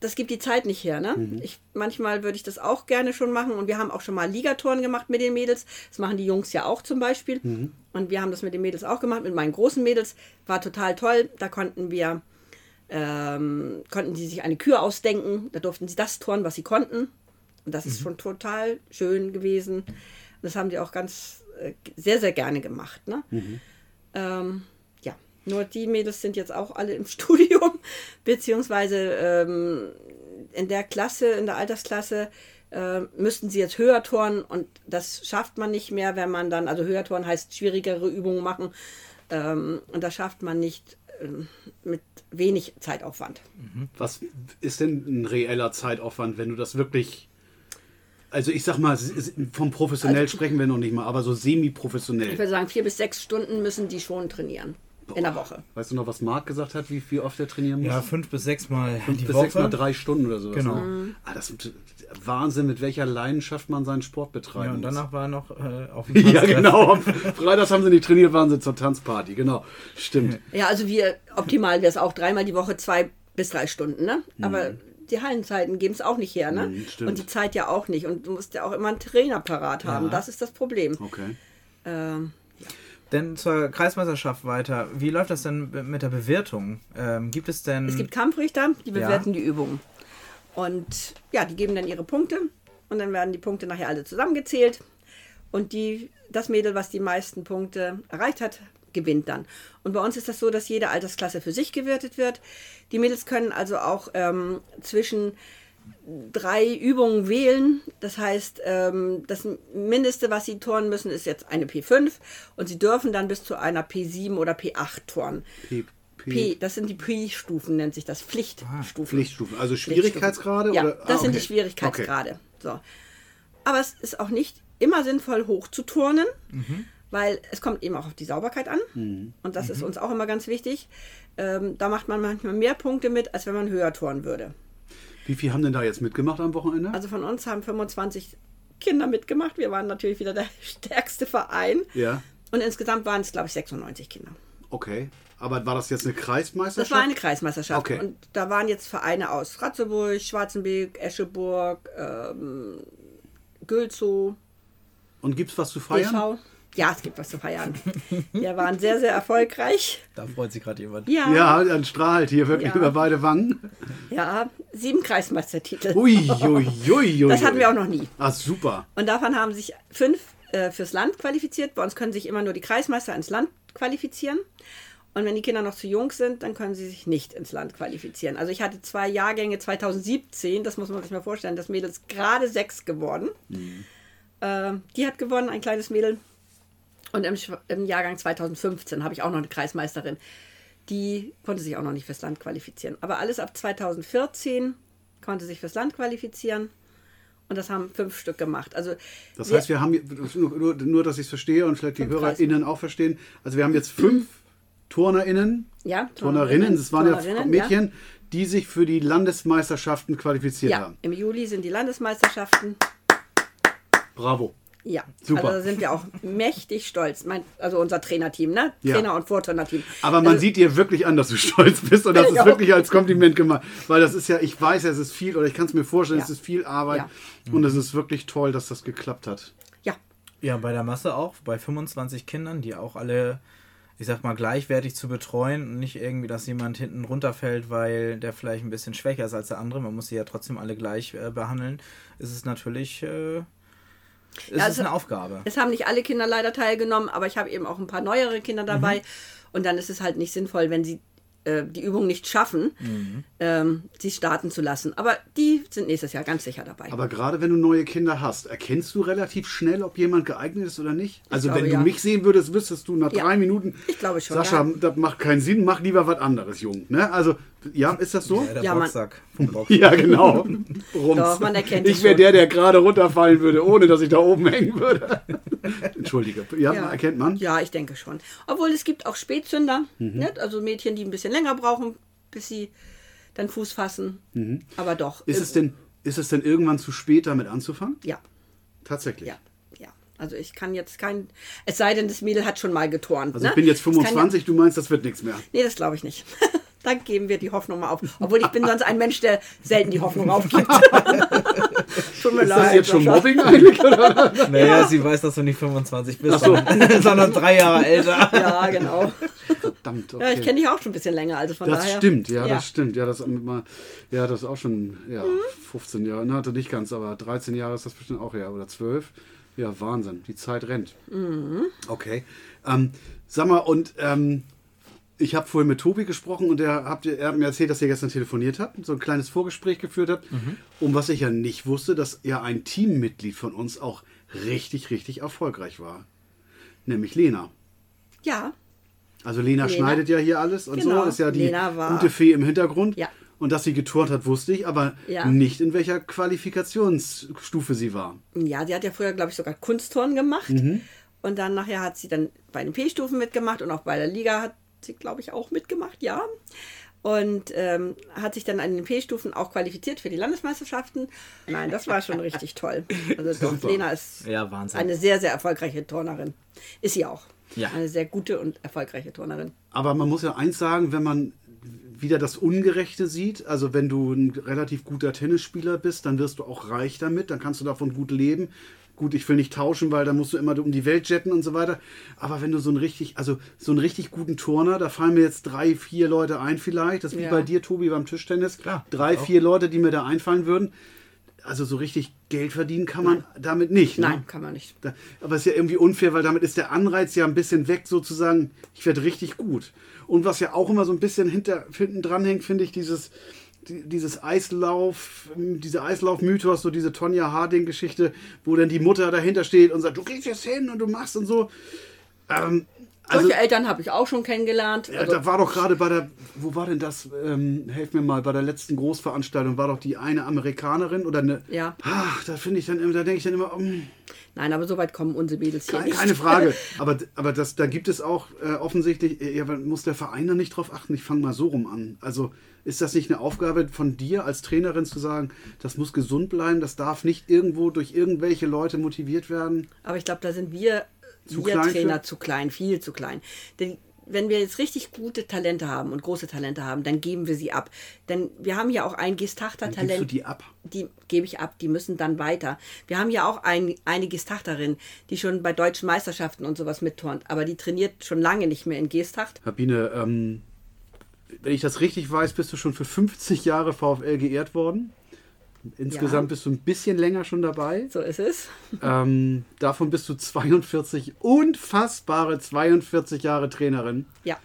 A: das gibt die Zeit nicht her. Ne?
C: Mhm.
A: Ich, manchmal würde ich das auch gerne schon machen und wir haben auch schon mal Ligatouren gemacht mit den Mädels. Das machen die Jungs ja auch zum Beispiel. Und wir haben das mit den Mädels auch gemacht, mit meinen großen Mädels. War total toll. Da konnten wir ähm, konnten sie sich eine Kür ausdenken. Da durften sie das turnen, was sie konnten. Und das ist schon total schön gewesen. Das haben die auch ganz äh, sehr, sehr gerne gemacht. Ne? Ähm, ja, nur die Mädels sind jetzt auch alle im Studium, beziehungsweise ähm, in der Klasse, in der Altersklasse, äh, müssten sie jetzt höher turnen und das schafft man nicht mehr, wenn man dann, also höher turnen heißt schwierigere Übungen machen ähm, und das schafft man nicht ähm, mit wenig Zeitaufwand.
C: Was ist denn ein reeller Zeitaufwand, wenn du das wirklich. Also ich sag mal, vom professionell sprechen wir noch nicht mal, aber so
A: Ich
C: semi-professionell.
A: würde sagen, vier bis sechs Stunden müssen die schon trainieren in der Woche.
C: Weißt du noch, was Marc gesagt hat, wie, wie oft er trainieren muss?
D: Ja, fünf bis sechs Mal
C: Fünf
D: die
C: bis
D: Woche.
C: sechs mal drei Stunden oder sowas.
D: Genau.
C: Ne? Ah, das ist Wahnsinn, mit welcher Leidenschaft man seinen Sport betreiben
D: Ja, und
C: muss.
D: danach war er noch äh, auf dem
C: Ja, genau. Freitags haben sie nicht trainiert, waren sie zur Tanzparty. Genau. Stimmt.
A: Ja, also wir, optimal wäre es auch dreimal die Woche zwei bis drei Stunden, ne? Aber die Hallenzeiten geben es auch nicht her, ne?
C: Mhm, stimmt.
A: Und die Zeit ja auch nicht. Und du musst ja auch immer einen Trainer parat haben.
D: Ja.
A: Das ist das Problem.
C: Okay.
A: Ähm,
D: Denn zur Kreismeisterschaft weiter. Wie läuft das denn mit der Bewertung? Ähm, gibt es denn.
A: es gibt Kampfrichter, die
D: Ja.
A: bewerten die Übungen. Und ja, die geben dann ihre Punkte. Und dann werden die Punkte nachher alle zusammengezählt. Und die, das Mädel, was die meisten Punkte erreicht hat, gewinnt dann. Und bei uns ist das so, dass jede Altersklasse für sich gewertet wird. Die Mädels können also auch ähm, zwischen drei Übungen wählen. Das heißt, ähm, das Mindeste, was sie turnen müssen, ist jetzt eine P5 und sie dürfen dann bis zu einer P7 oder P8 turnen.
C: P, P,
A: P, das sind die P-Stufen, nennt sich das, Pflichtstufen.
C: Pflichtstufen. Also Schwierigkeitsgrade?
A: Ja,
C: oder?
A: das
C: Ah,
A: sind die
C: okay.
A: Schwierigkeitsgrade. So. Aber es ist auch nicht immer sinnvoll, hoch zu turnen,
C: Mhm.
A: weil es kommt eben auch auf die Sauberkeit an. Und das
C: Mhm.
A: ist uns auch immer ganz wichtig. Ähm, da macht man manchmal mehr Punkte mit, als wenn man höher turnen würde.
C: Wie viel haben denn da jetzt mitgemacht am Wochenende?
A: Also von uns haben 25 Kinder mitgemacht. Wir waren natürlich wieder der stärkste Verein.
C: ja,
A: Und insgesamt waren es, glaube ich, 96 Kinder.
C: okay. Aber war das jetzt eine
A: Das
C: Kreismeisterschaft?
A: war eine Kreismeisterschaft.
C: Okay.
A: Und da waren jetzt Vereine aus Ratzeburg, Schwarzenberg, Escheburg, ähm, Gülzow,
C: Und gibt's was zu feiern?
A: DV. Ja, es gibt was zu feiern. Wir waren sehr, sehr erfolgreich.
D: Da freut sich gerade jemand.
A: Ja,
C: Ja, dann strahlt hier wirklich
A: Ja.
C: über beide Wangen.
A: ja, sieben Kreismeistertitel.
C: Ui, ui, ui, ui.
A: Das hatten wir auch noch nie.
C: Ah, super.
A: Und davon haben sich fünf äh, fürs Land qualifiziert. Bei uns können sich immer nur die Kreismeister ins Land qualifizieren. Und wenn die Kinder noch zu jung sind, dann können sie sich nicht ins Land qualifizieren. Also ich hatte zwei Jahrgänge 2017, das muss man sich mal vorstellen, das Mädel ist gerade sechs geworden. Äh, die hat gewonnen, ein kleines Mädel. Und im, im Jahrgang 2015 habe ich auch noch eine Kreismeisterin. Die konnte sich auch noch nicht fürs Land qualifizieren. Aber alles ab 2014 konnte sich fürs Land qualifizieren. Und das haben fünf Stück gemacht. Also
C: Das heißt, wir haben nur, nur, dass ich es verstehe und vielleicht die HörerInnen auch verstehen. Also wir haben jetzt fünf TurnerInnen,
A: Ja,
C: Turnerinnen, das waren ja
A: Turnerinnen,
C: Mädchen, die sich für die Landesmeisterschaften qualifiziert
A: Ja,
C: haben.
A: im Juli sind die Landesmeisterschaften.
C: Bravo.
A: Ja,
C: Super.
A: also da sind wir auch mächtig stolz. Mein, also unser Trainerteam, ne?
C: Ja.
A: Trainer- und Vorturnerteam.
C: Aber man
A: also,
C: sieht dir wirklich an, dass du stolz bist und das ist
A: auch.
C: wirklich als Kompliment gemeint. Weil das ist ja, ich weiß, es ist viel oder ich kann es mir vorstellen,
A: Ja.
C: es ist viel Arbeit
A: Ja.
C: und es ist wirklich toll, dass das geklappt hat.
A: Ja,
D: Ja, bei der Masse auch, bei 25 Kindern, die auch alle, ich sag mal, gleichwertig zu betreuen und nicht irgendwie, dass jemand hinten runterfällt, weil der vielleicht ein bisschen schwächer ist als der andere. Man muss sie ja trotzdem alle gleich äh, behandeln. Ist es natürlich, äh, ist
A: Ja,
D: es
A: also-
D: eine Aufgabe.
A: es haben nicht alle Kinder leider teilgenommen, aber ich habe eben auch ein paar neuere Kinder dabei.
C: Mhm.
A: Und dann ist es halt nicht sinnvoll, wenn sie äh, die Übung nicht schaffen,
C: Mhm.
A: ähm, sie starten zu lassen. Aber die sind nächstes Jahr ganz sicher dabei.
C: Aber gerade wenn du neue Kinder hast, erkennst du relativ schnell, ob jemand geeignet ist oder nicht? Also
A: glaube,
C: wenn du
A: ja.
C: mich sehen würdest, wüsstest du nach
A: Ja.
C: drei Minuten,
A: Ich glaube schon,
C: Sascha,
A: ja.
C: das macht keinen Sinn, mach lieber was anderes, Jung. Ne? Also, ja, ist das so?
D: Ja, der
A: Ja, man-
D: Boxsack vom Box.
C: Ja, genau. Rums.
A: Doch, man erkennt
C: Ich wäre der, der gerade runterfallen würde, ohne dass ich da oben hängen würde. Entschuldige. Ja,
A: Ja.
C: erkennt man?
A: Ja, ich denke schon. Obwohl es gibt auch Spätzünder,
C: Mhm.
A: ne? also Mädchen, die ein bisschen länger brauchen, bis sie dann Fuß fassen. Aber doch.
C: Mhm. Ist
A: äh,
C: es, denn, ist es denn irgendwann zu spät, damit anzufangen?
A: Ja,
C: Tatsächlich.
A: ja, ja. Also ich kann jetzt kein. Es sei denn, das Mädel hat schon mal geturnt.
C: Also
A: ne?
C: ich bin jetzt
A: Es kann
C: 25, du meinst, das wird nichts mehr.
A: Ja, nee, das glaube ich nicht. Dann geben wir die Hoffnung mal auf. Obwohl ich bin sonst ein Mensch, der selten die Hoffnung aufgibt. Tut mir
C: Ist
A: leid.
C: das jetzt schon. Mobbing eigentlich? Oder?
D: Naja, sie weiß, dass du nicht 25 bist,
C: Ach so.
D: sondern, drei Jahre älter.
A: Ja, genau.
C: verdammt. Okay.
A: Ja, ich kenne dich auch schon ein bisschen länger, also von
C: das
A: daher.
C: stimmt, ja, das stimmt. Ja, das, mal, ja, das ist auch schon ja, 15 Jahre. Na, hatte nicht ganz, aber 13 Jahre ist das bestimmt auch, ja, oder 12. Ja, Wahnsinn. Die Zeit rennt. Okay. Ähm, sag mal, und ähm, ich habe vorhin mit Tobi gesprochen und er, er hat mir erzählt, dass ihr gestern telefoniert habt, so ein kleines Vorgespräch geführt habt. Um was ich ja nicht wusste, dass ja ein Teammitglied von uns auch richtig, richtig erfolgreich war. Nämlich Lena.
A: Ja,
C: Also Lena,
A: Lena.
C: schneidet ja hier alles und
A: Genau.
C: so, ist ja die gute Fee im Hintergrund.
A: Ja.
C: Und dass sie geturnt hat, wusste ich, aber
A: Ja.
C: nicht in welcher Qualifikationsstufe sie war.
A: ja, sie hat ja früher, glaube ich, sogar Kunstturnen gemacht.
C: Mhm.
A: Und dann nachher hat sie dann bei den P-Stufen mitgemacht und auch bei der Liga hat sie, glaube ich, auch mitgemacht, ja. Und ähm, hat sich dann an den P-Stufen auch qualifiziert für die Landesmeisterschaften. Nein, das war schon richtig toll. Also doch. Lena ist
D: Ja, Wahnsinn.
A: eine sehr, sehr erfolgreiche Turnerin. Ist sie auch.
D: Ja.
A: Eine sehr gute und erfolgreiche Turnerin.
C: Aber man muss ja eins sagen, wenn man wieder das Ungerechte sieht, also wenn du ein relativ guter Tennisspieler bist, dann wirst du auch reich damit, dann kannst du davon gut leben. Gut, ich will nicht tauschen, weil da musst du immer um die Welt jetten und so weiter. Aber wenn du so einen richtig, also so einen richtig guten Turner, da fallen mir jetzt drei, vier Leute ein vielleicht. Das ist wie
A: Ja.
C: bei dir, Tobi, beim Tischtennis.
D: Klar,
C: Drei,
D: auch.
C: vier Leute, die mir da einfallen würden. Also so richtig Geld verdienen kann man damit nicht. Ne?
A: Nein, kann man nicht.
C: Da, aber es ist ja irgendwie unfair, weil damit ist der Anreiz ja ein bisschen weg, sozusagen, ich werde richtig gut. Und was ja auch immer so ein bisschen hinter, hinten dran hängt, finde ich, dieses, die, dieses Eislauf, diese Eislauf-Mythos, so diese Tonja Harding-Geschichte, wo dann die Mutter dahinter steht und sagt, du kriegst jetzt hin und du machst und so. Ähm, also,
A: Solche Eltern habe ich auch schon kennengelernt.
C: ja,
A: Also,
C: da war doch gerade bei der, wo war denn das? Ähm, helf mir mal, bei der letzten Großveranstaltung war doch die eine Amerikanerin oder eine.
A: Ja.
C: Ach, da finde ich dann, immer- da denke ich dann immer, mm,
A: nein, aber so weit kommen unsere Mädels hier
C: keine,
A: nicht.
C: keine Frage. Aber, aber das, da gibt es auch äh, offensichtlich, äh, ja, muss der Verein da nicht drauf achten? Ich fange mal so rum an. Also ist das nicht eine Aufgabe von dir als Trainerin zu sagen, das muss gesund bleiben, das darf nicht irgendwo durch irgendwelche Leute motiviert werden?
A: Aber ich glaube, da sind wir,
C: Zu
A: wir Trainer
C: für?
A: zu klein, viel zu klein. Denn wenn wir jetzt richtig gute Talente haben und große Talente haben, dann geben wir sie ab. Denn wir haben ja auch ein
C: Dann gibst du
A: Gestachter-Talent.
C: die ab.
A: Die gebe ich ab, die müssen dann weiter. Wir haben ja auch ein, eine Gestachterin, die schon bei deutschen Meisterschaften und sowas mitturnt, aber die trainiert schon lange nicht mehr in Gestacht.
C: Sabine, ähm, wenn ich das richtig weiß, bist du schon für 50 Jahre VfL geehrt worden. Insgesamt
A: Ja.
C: bist du ein bisschen länger schon dabei.
A: So ist es.
C: Ähm, davon bist du 42, unfassbare 42 Jahre Trainerin.
A: Ja,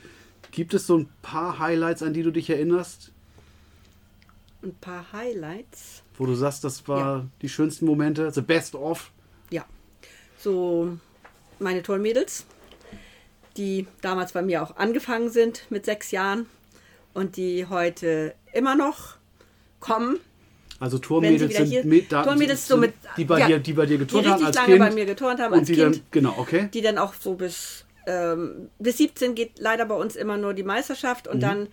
C: Gibt es so ein paar Highlights, an die du dich erinnerst,
A: ein paar Highlights.
C: wo du sagst, das war
A: Ja.
C: die schönsten Momente, the best of?
A: Ja, so meine tollen Mädels, die damals bei mir auch angefangen sind mit sechs Jahren und die heute immer noch kommen.
C: Also
A: wieder
C: sind mit, da,
A: Tormädels
C: sind,
A: so mit-
C: die bei
A: ja,
C: dir, die bei dir
A: Die
C: geturnt haben
A: richtig
C: als
A: lange
C: Kind.
A: bei mir geturnt haben
C: und
A: als
C: die
A: Kind.
C: dann, genau, okay.
A: die dann auch so bis, ähm, bis 17 geht leider bei uns immer nur die Meisterschaft
C: Mhm.
A: und dann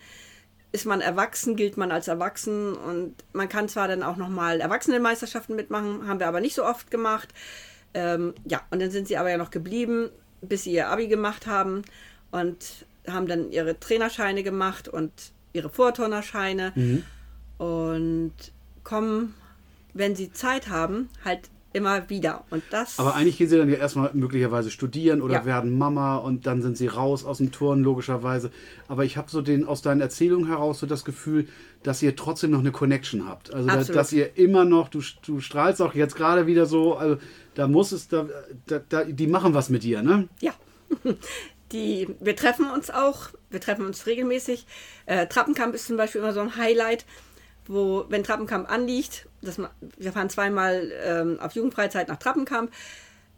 A: ist man erwachsen, gilt man als erwachsen und man kann zwar dann auch nochmal Erwachsenenmeisterschaften mitmachen, haben wir aber nicht so oft gemacht. Ähm, ja, und dann sind sie aber ja noch geblieben, bis sie ihr Abi gemacht haben und haben dann ihre Trainerscheine gemacht und ihre Vorturnerscheine
C: Mhm.
A: und kommen, wenn sie Zeit haben, halt immer wieder. Und das
C: Aber eigentlich gehen sie dann ja erstmal möglicherweise studieren oder
A: Ja.
C: werden Mama und dann sind sie raus aus dem Turnen, logischerweise. Aber ich habe so den aus deinen Erzählungen heraus so das Gefühl, dass ihr trotzdem noch eine Connection habt. Also, da, dass ihr immer noch, du, du strahlst auch jetzt gerade wieder so, also da muss es, da, da, da, die machen was mit dir, ne?
A: Ja. Die, wir treffen uns auch, wir treffen uns regelmäßig. Äh, Trappenkamp ist zum Beispiel immer so ein Highlight, wo, wenn Trappenkamp anliegt, das, wir fahren zweimal ähm, auf Jugendfreizeit nach Trappenkamp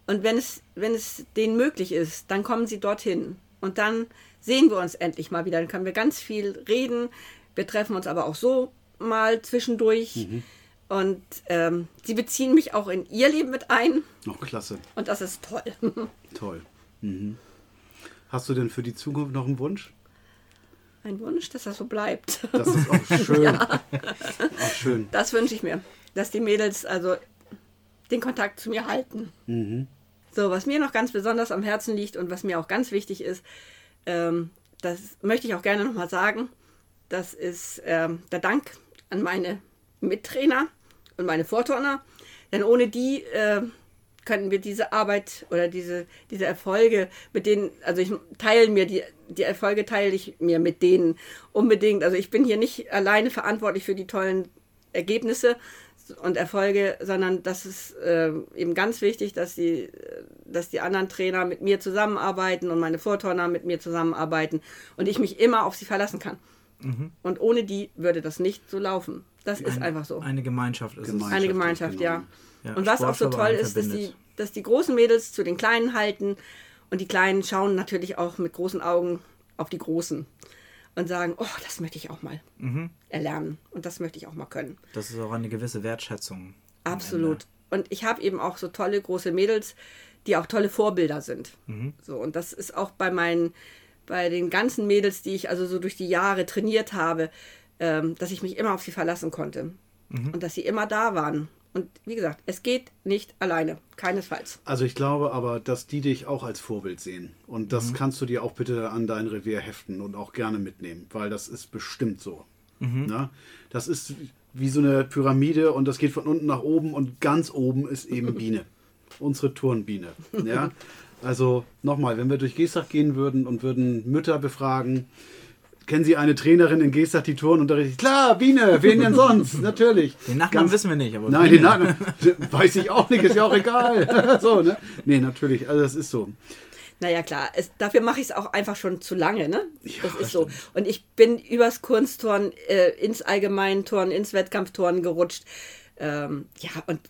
A: und wenn es, wenn es denen möglich ist, dann kommen sie dorthin und dann sehen wir uns endlich mal wieder. Dann können wir ganz viel reden. Wir treffen uns aber auch so mal zwischendurch. Und ähm, sie beziehen mich auch in ihr Leben mit ein
C: Noch klasse,
A: und das ist toll.
C: toll. Mhm. Hast du denn für die Zukunft noch einen Wunsch?
A: Ein Wunsch, dass das so bleibt.
C: Das ist auch schön. Auch schön.
A: Das wünsche ich mir, dass die Mädels also den Kontakt zu mir halten. So, was mir noch ganz besonders am Herzen liegt und was mir auch ganz wichtig ist, ähm, das möchte ich auch gerne nochmal sagen, das ist ähm, der Dank an meine Mittrainer und meine Vorturner, denn ohne die äh, können wir diese Arbeit oder diese, diese Erfolge mit denen, also ich teile mir die, die Erfolge teile ich mir mit denen unbedingt. Also ich bin hier nicht alleine verantwortlich für die tollen Ergebnisse und Erfolge, sondern das ist äh, eben ganz wichtig, dass die, dass die anderen Trainer mit mir zusammenarbeiten und meine Vorturner mit mir zusammenarbeiten und ich mich immer auf sie verlassen kann.
D: Mhm.
A: Und ohne die würde das nicht so laufen. Das ist
D: Eine-
A: einfach so.
D: Eine Gemeinschaft ist
C: Gemeinschaft.
A: Eine Gemeinschaft,
C: genau.
A: ja.
D: Ja,
A: und was auch so toll ist, dass die, dass die großen Mädels zu den Kleinen halten und die Kleinen schauen natürlich auch mit großen Augen auf die Großen und sagen, oh, das möchte ich auch mal
D: Mhm.
A: erlernen und das möchte ich auch mal können.
D: Das ist auch eine gewisse Wertschätzung.
A: Absolut. Und ich habe eben auch so tolle große Mädels, die auch tolle Vorbilder sind.
D: Mhm.
A: So, und das ist auch bei meinen, bei den ganzen Mädels, die ich also so durch die Jahre trainiert habe, ähm, dass ich mich immer auf sie verlassen konnte.
D: Mhm.
A: Und dass sie immer da waren. Und wie gesagt, es geht nicht alleine. Keinesfalls.
C: Also ich glaube aber, dass die dich auch als Vorbild sehen. Und das
A: Mhm.
C: kannst du dir auch bitte an dein Revier heften und auch gerne mitnehmen, weil das ist bestimmt so. Na? Das ist wie so eine Pyramide und das geht von unten nach oben und ganz oben ist eben Biene. Unsere Turnbiene. Ja? Also nochmal, wenn wir durch Gestach gehen würden und würden Mütter befragen, kennen Sie eine Trainerin in Gestach, die Touren unterrichtet? Klar, Biene, wen denn sonst? Natürlich.
D: Den Nachnamen
C: Ganz-
D: wissen wir nicht, aber
C: Nein,
D: Biene.
C: den Namen weiß ich auch nicht, ist ja auch egal. so, ne? Nee, natürlich, also das ist so.
A: Naja, klar, es, dafür mache ich es auch einfach schon zu lange, ne?
C: Ja,
A: das
C: das
A: ist so. Und ich bin übers Kunstturnen äh, ins Allgemeinturnen, ins Wettkampfturnen gerutscht. Ähm, ja, und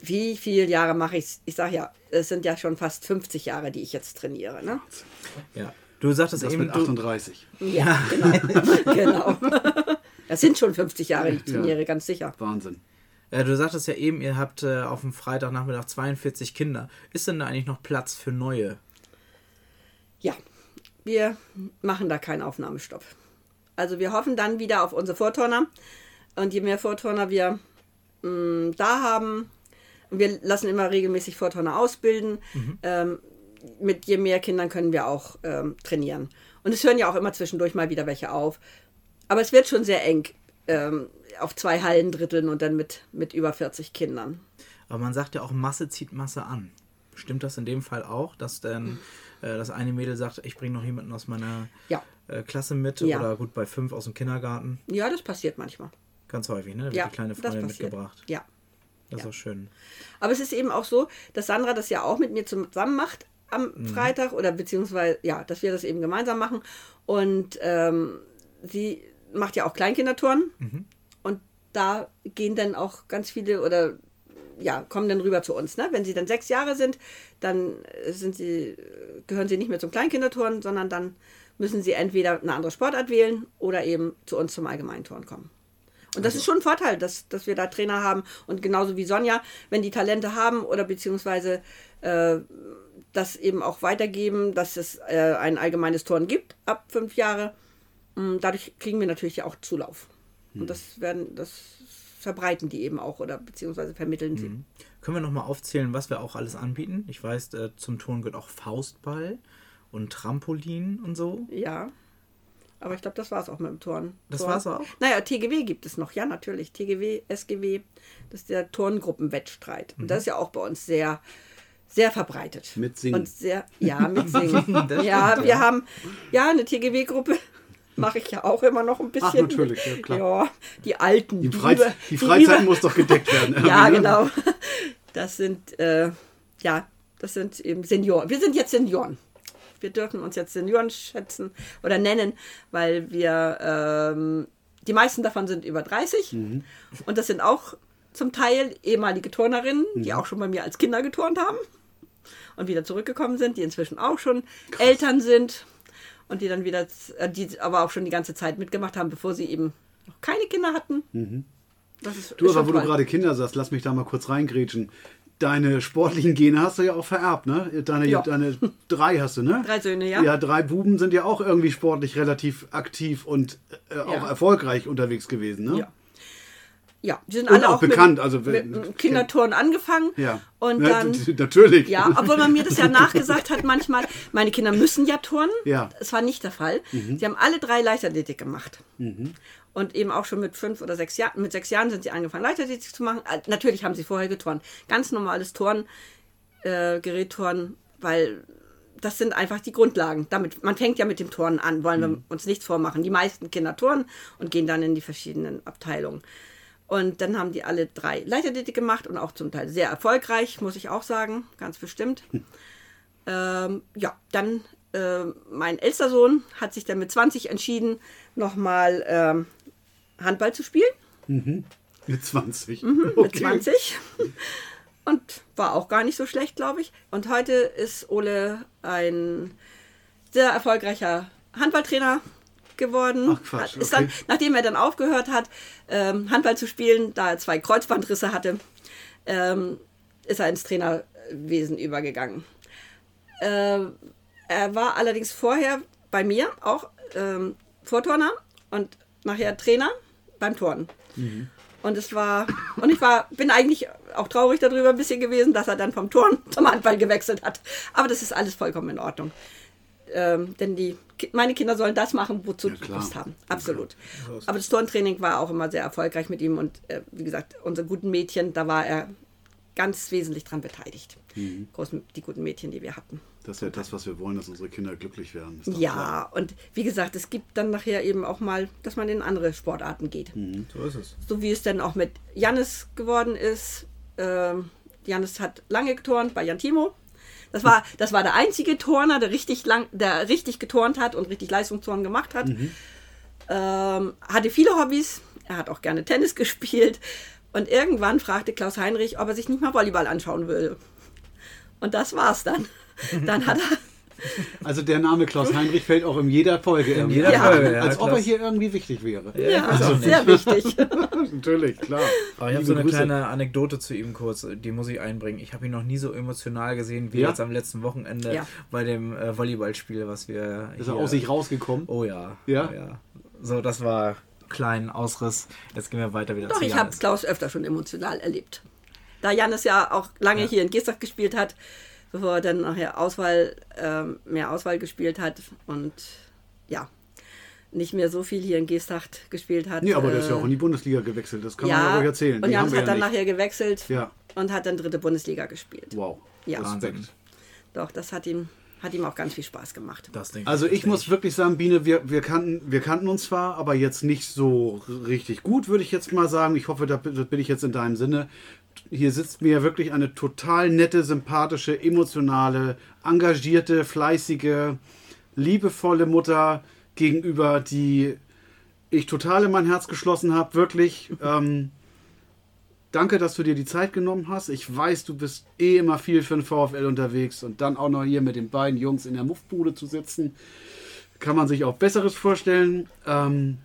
A: wie viele Jahre mache ich es? Ich sage ja, es sind ja schon fast 50 Jahre, die ich jetzt trainiere, ne?
D: Ja. Du sagtest
C: Das
D: eben,
C: mit
D: du,
C: 38.
A: Ja, genau. genau. Das sind schon 50 Jahre, die ich
C: Ja.
A: trainiere, ganz sicher.
C: Wahnsinn.
D: äh, du sagtest ja eben, ihr habt äh, auf dem Freitagnachmittag 42 Kinder. Ist denn da eigentlich noch Platz für neue?
A: Ja, wir machen da keinen Aufnahmestopp. Also wir hoffen dann wieder auf unsere Vorturner. Und je mehr Vorturner wir mh, da haben, und wir lassen immer regelmäßig Vorturner ausbilden, ähm, mit je mehr Kindern können wir auch ähm, trainieren. Und es hören ja auch immer zwischendurch mal wieder welche auf. Aber es wird schon sehr eng ähm, auf zwei Hallendritteln und dann mit, mit über 40 Kindern.
D: Aber man sagt ja auch, Masse zieht Masse an. Stimmt das in dem Fall auch, dass dann äh, das eine Mädel sagt, ich bringe noch jemanden aus meiner
A: Ja.
D: äh, Klasse mit
A: Ja.
D: oder gut bei fünf aus dem Kindergarten?
A: Ja, das passiert manchmal.
D: Ganz häufig, ne? Da wird
A: Ja,
D: die kleine Freundin mitgebracht.
A: Ja.
D: Das ist auch schön.
A: Aber es ist eben auch so, dass Sandra das ja auch mit mir zusammen macht am Freitag oder beziehungsweise, ja, dass wir das eben gemeinsam machen. Und ähm, sie macht ja auch Kleinkindertouren. Und da gehen dann auch ganz viele oder ja, kommen dann rüber zu uns. Ne? Wenn sie dann sechs Jahre sind, dann äh, sind sie, äh, gehören sie nicht mehr zum Kleinkinderturnen, sondern dann müssen sie entweder eine andere Sportart wählen oder eben zu uns zum Allgemeinturnen kommen. Und das ist schon ein Vorteil, dass, dass wir da Trainer haben. Und genauso wie Sonja, wenn die Talente haben oder beziehungsweise äh, das eben auch weitergeben, dass es äh, ein allgemeines Turnen gibt ab fünf Jahre, mh, dadurch kriegen wir natürlich ja auch Zulauf. Und das werden, das verbreiten die eben auch oder beziehungsweise vermitteln sie.
D: Können wir nochmal aufzählen, was wir auch alles anbieten? Ich weiß, äh, zum Turnen gehört auch Faustball und Trampolin und so.
A: Ja. Aber ich glaube, das war es auch mit dem Turnen.
D: Das
A: Turnen.
D: war's auch?
A: Naja, TGW gibt es noch, ja, natürlich. TGW, SGW, das ist der Turngruppenwettstreit. Und das ist ja auch bei uns sehr, sehr verbreitet.
C: Mit Singen.
A: Und sehr, ja, mit Singen. Ja, wir haben, ja, eine TGW-Gruppe mache ich ja auch immer noch ein bisschen.
C: natürlich, ja, klar.
A: Ja, die alten.
C: Die, Freiz
A: über-
C: die Freizeit
A: über-
C: muss doch gedeckt werden.
A: ja,
C: ne?
A: genau. Das sind, äh, ja, das sind eben Senioren. Wir sind jetzt Senioren. Wir dürfen uns jetzt Senioren schätzen oder nennen, weil wir, ähm, die meisten davon sind über 30
C: Mhm.
A: und das sind auch zum Teil ehemalige Turnerinnen, die
C: Mhm.
A: auch schon bei mir als Kinder geturnt haben und wieder zurückgekommen sind, die inzwischen auch schon Eltern sind und die dann wieder, äh, die aber auch schon die ganze Zeit mitgemacht haben, bevor sie eben noch keine Kinder hatten. Das ist,
C: Mhm. Du,
A: ist
C: aber wo du
A: toll.
C: gerade Kinder sagst, lass mich da mal kurz reingrätschen. Deine sportlichen Gene hast du ja auch vererbt, ne? Deine,
A: Ja.
C: deine drei hast du, ne?
A: Drei Söhne, ja.
C: Ja, drei Buben sind ja auch irgendwie sportlich relativ aktiv und äh, auch
A: Ja.
C: erfolgreich unterwegs gewesen, ne?
A: Ja. Ja, die sind
C: Und
A: alle
C: auch
A: auch,
C: bekannt,
A: mit,
C: also
A: mit dem Kinderturnen angefangen.
C: Ja.
A: Und
C: Ja,
A: dann,
C: t- natürlich.
A: ja, obwohl man mir das ja nachgesagt hat manchmal, meine Kinder müssen ja turnen.
C: Ja. Mhm.
A: Das war nicht der Fall. Sie haben alle drei Leichtathletik gemacht. Und eben auch schon mit fünf oder sechs Jahren, mit sechs Jahren sind sie angefangen, Leichtathletik zu machen. Natürlich haben sie vorher geturnt. Ganz normales Turnen. äh, Gerätturnen, weil das sind einfach die Grundlagen. Damit, man fängt ja mit dem Turnen an, wollen wir uns nichts vormachen. Die meisten Kinder turnen und gehen dann in die verschiedenen Abteilungen. Und dann haben die alle drei Leichtathletik gemacht und auch zum Teil sehr erfolgreich, muss ich auch sagen, ganz bestimmt. Ähm, ja, dann äh, mein ältester Sohn hat sich dann mit 20 entschieden, nochmal ähm, Handball zu spielen.
C: Mit 20.
A: Mhm, Mit 20. Und war auch gar nicht so schlecht, glaube ich. Und heute ist Ole ein sehr erfolgreicher Handballtrainer geworden.
C: Ach, Quatsch,
A: Ist dann,
C: okay.
A: nachdem er dann aufgehört hat, ähm, Handball zu spielen, da er zwei Kreuzbandrisse hatte, ähm, ist er ins Trainerwesen übergegangen. Äh, er war allerdings vorher bei mir auch ähm, Vorturner und nachher Trainer beim Turnen. Und es war, und ich war, bin eigentlich auch traurig darüber ein bisschen gewesen, dass er dann vom Turnen zum Handball gewechselt hat. Aber das ist alles vollkommen in Ordnung. Ähm, denn die, meine Kinder sollen das machen, wozu sie
C: klar.
A: Lust haben. Absolut. Aber das Turntraining war auch immer sehr erfolgreich mit ihm und äh, wie gesagt, unsere guten Mädchen, da war er ganz wesentlich dran beteiligt.
C: Mhm.
A: Großen, die guten Mädchen, die wir hatten.
C: Das ist ja das, was wir wollen, dass unsere Kinder glücklich werden.
A: Ja,
C: klar.
A: und wie gesagt, es gibt dann nachher eben auch mal, dass man in andere Sportarten geht.
D: So ist es.
A: So wie es dann auch mit Jannis geworden ist. Ähm, Jannis hat lange geturnt bei Jan Timo. Das war, das war der einzige Turner, der richtig lang, der richtig geturnt hat und richtig Leistungsturnen gemacht hat. Ähm, hatte viele Hobbys. Er hat auch gerne Tennis gespielt. Und irgendwann fragte Klaus Heinrich, ob er sich nicht mal Volleyball anschauen will. Und das war's dann. Dann hat er,
C: Also der Name Klaus Heinrich fällt auch in jeder Folge. In
D: jeder
A: Ja.
D: Folge, ja.
C: Als ob er hier irgendwie wichtig wäre.
A: ja,
D: weiß auch nicht.
A: sehr wichtig.
C: Natürlich, klar.
D: Aber ich habe so eine
C: Grüße.
D: kleine Anekdote zu ihm kurz, die muss ich einbringen. Ich habe ihn noch nie so emotional gesehen wie
C: Ja?
D: jetzt am letzten Wochenende
A: Ja.
D: bei dem äh, Volleyballspiel, was wir.
C: Ist er aus sich rausgekommen?
D: Oh ja.
C: Ja?
D: Oh ja. So, das war kleinen Ausriss. Jetzt gehen wir weiter wieder
A: Doch,
D: zu
A: ich habe. Klaus öfter schon emotional erlebt. Da Janis ja auch lange hier in Gestach gespielt hat, bevor er dann nachher Auswahl, ähm, mehr Auswahl gespielt hat und ja, nicht mehr so viel hier in Geesthacht gespielt hat.
C: Nee, aber der ist ja
A: äh,
C: auch in die Bundesliga gewechselt. Das kann man
A: ja,
C: ja ruhig erzählen.
A: Und
C: wir
A: hat dann
C: ja nicht.
A: nachher gewechselt
C: Ja.
A: und hat dann dritte Bundesliga gespielt.
C: Wow.
A: Ja.
C: Respekt.
A: Doch, das hat ihm, hat ihm auch ganz viel Spaß gemacht.
D: Das denke
C: Also ich
D: das
C: muss wirklich sagen, Biene, wir, wir, kannten, wir kannten uns zwar, aber jetzt nicht so richtig gut, würde ich jetzt mal sagen. Ich hoffe, da das bin ich jetzt in deinem Sinne. Hier sitzt mir wirklich eine total nette, sympathische, emotionale, engagierte, fleißige, liebevolle Mutter gegenüber, die ich total in mein Herz geschlossen habe. Wirklich. Ähm, danke, dass du dir die Zeit genommen hast. Ich weiß, du bist eh immer viel für den VfL unterwegs und dann auch noch hier mit den beiden Jungs in der Muffbude zu sitzen. Kann man sich auch Besseres vorstellen. Ähm,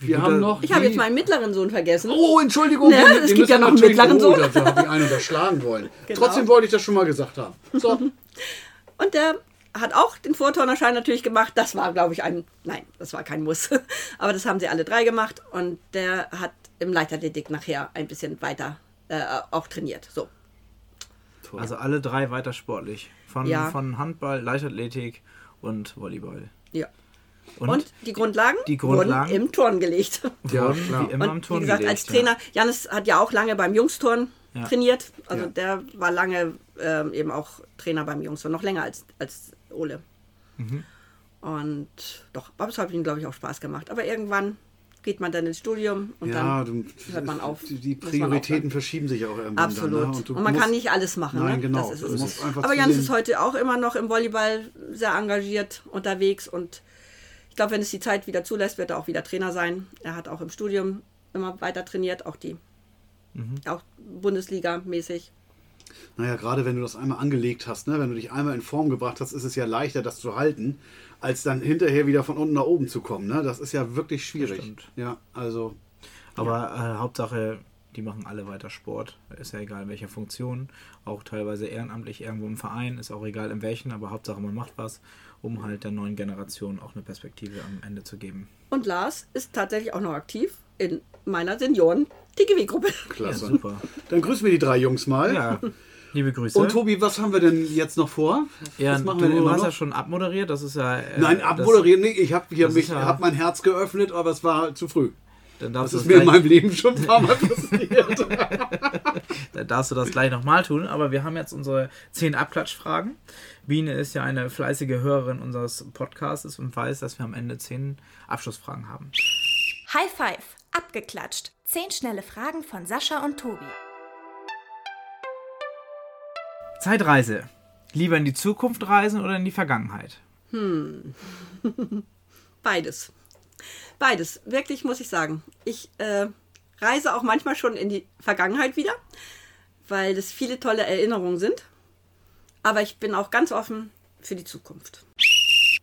C: wir haben noch.
A: Ich habe jetzt meinen mittleren Sohn vergessen.
C: Oh, Entschuldigung.
A: Ne,
C: wir-
A: es gibt ja noch einen mittleren
C: oh,
A: Sohn.
C: Da habe ich einen unterschlagen wollen.
A: Genau.
C: Trotzdem wollte ich das schon mal gesagt haben. So.
A: Und der hat auch den Vorturnerschein natürlich gemacht. Das war, glaube ich, ein. Nein, das war kein Muss. Aber das haben sie alle drei gemacht. Und der hat im Leichtathletik nachher ein bisschen weiter äh, auch trainiert. So.
C: Toll.
D: Also alle drei weiter sportlich. Von,
A: Ja.
D: von Handball, Leichtathletik und Volleyball.
A: Ja.
D: Und,
A: Und, die Grundlagen,
D: Die Grundlagen?
A: wurden im Turn gelegt.
C: Ja,
D: wie immer
A: Und
D: Turn
A: wie gesagt, als
D: gelegt,
A: Trainer, Janis hat ja auch lange beim Jungsturn
D: Ja.
A: trainiert. Also
C: Ja.
A: der war lange ähm, eben auch Trainer beim Jungsturn, noch länger als, als Ole.
D: Mhm.
A: Und doch, aber es hat ihm, glaube ich, auch Spaß gemacht. Aber irgendwann geht man dann ins Studium und
C: ja,
A: dann
C: du,
A: hört man auf.
C: Die, Prioritäten verschieben sich auch irgendwann.
A: Absolut.
C: Dann, ne?
A: und,
C: du
A: man
C: musst-
A: kann nicht alles machen.
C: Nein,
A: ne?
C: genau.
A: Das Aber Jans
C: den-
A: ist heute auch immer noch im Volleyball sehr engagiert unterwegs und glaube, wenn es die Zeit wieder zulässt, wird er auch wieder Trainer sein. Er hat auch im Studium immer weiter trainiert, auch die,
C: Mhm.
A: auch Bundesliga-mäßig.
C: Naja, gerade wenn du das einmal angelegt hast, ne? wenn du dich einmal in Form gebracht hast, ist es ja leichter, das zu halten, als dann hinterher wieder von unten nach oben zu kommen. Ne? Das ist ja wirklich schwierig.
D: stimmt.
C: Ja, also
D: Aber äh, Hauptsache, die machen alle weiter Sport. Ist ja egal in welcher Funktion. Auch teilweise ehrenamtlich irgendwo im Verein. Ist auch egal in welchen, aber Hauptsache man macht was, um halt der neuen Generation auch eine Perspektive am Ende zu geben.
A: Und Lars ist tatsächlich auch noch aktiv in meiner Senioren-TGW-Gruppe.
C: klasse.
D: Ja, super.
C: Dann grüßen wir die drei Jungs mal.
D: Ja, liebe Grüße.
C: Und Tobi, was haben wir denn jetzt noch vor?
D: ja,
C: was machen
D: du
C: wir denn immer
D: hast
C: noch?
D: ja schon abmoderiert. Das ist ja. äh,
C: Nein, abmoderieren, nee, ich habe hier mich,
D: ja-
C: hab mein Herz geöffnet, aber es war zu früh.
D: Dann
C: Das
D: darfst,
C: ist
D: du
C: mir
D: das
C: in
D: gleich,
C: meinem Leben schon ein paar Mal passiert.
D: dann darfst du das gleich nochmal tun. Aber wir haben jetzt unsere 10 Abklatschfragen. Biene ist ja eine fleißige Hörerin unseres Podcasts und weiß, dass wir am Ende 10 Abschlussfragen haben.
B: High Five, abgeklatscht. Zehn schnelle Fragen von Sascha und Tobi.
D: Zeitreise. Lieber in die Zukunft reisen oder in die Vergangenheit?
A: Beides. Beides. Wirklich muss ich sagen. Ich äh, reise auch manchmal schon in die Vergangenheit wieder, weil es viele tolle Erinnerungen sind. Aber ich bin auch ganz offen für die Zukunft.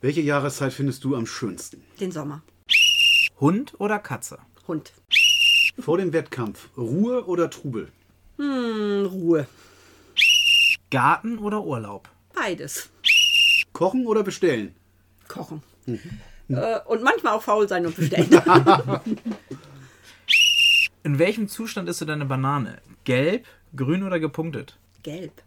C: Welche Jahreszeit findest du am schönsten?
A: Den Sommer.
D: Hund oder Katze?
A: Hund.
C: Vor dem Wettkampf, Ruhe oder Trubel?
A: Hm, Ruhe.
D: Garten oder Urlaub?
A: Beides.
C: Kochen oder bestellen?
A: Kochen. Äh, und manchmal auch faul sein und bestellen.
D: In welchem Zustand ist du deine Banane? Gelb, grün oder gepunktet?
A: Gelb.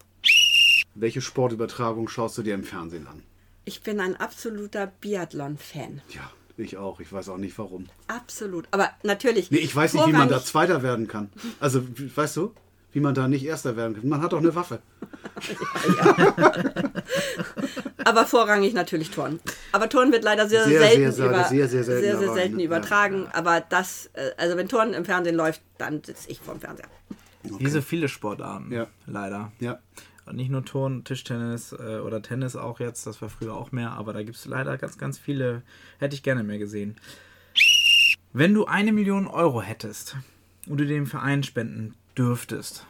C: Welche Sportübertragung schaust du dir im Fernsehen an?
A: Ich bin ein absoluter Biathlon-Fan.
C: Ja, ich auch. Ich weiß auch nicht warum.
A: Absolut. Aber natürlich.
C: Nee, ich weiß nicht, wie man da Zweiter werden kann. Also, weißt du, wie man da nicht Erster werden kann? Man hat doch eine Waffe.
A: Aber vorrangig natürlich Turnen. Aber Turnen wird leider sehr,
C: Sehr,
A: selten,
C: sehr,
A: über,
C: sehr, sehr selten
A: sehr, sehr selten
C: ne?
A: übertragen. Aber das, äh, also wenn Turnen im Fernsehen läuft, dann sitze ich vorm Fernseher.
D: Wie so viele Sportarten.
C: Ja.
D: Leider.
C: Ja.
D: Und nicht nur Turn, Tischtennis äh, oder Tennis auch jetzt, das war früher auch mehr, aber da gibt es leider ganz, ganz viele, hätte ich gerne mehr gesehen. Wenn du eine Million Euro hättest und du dem Verein spenden dürftest,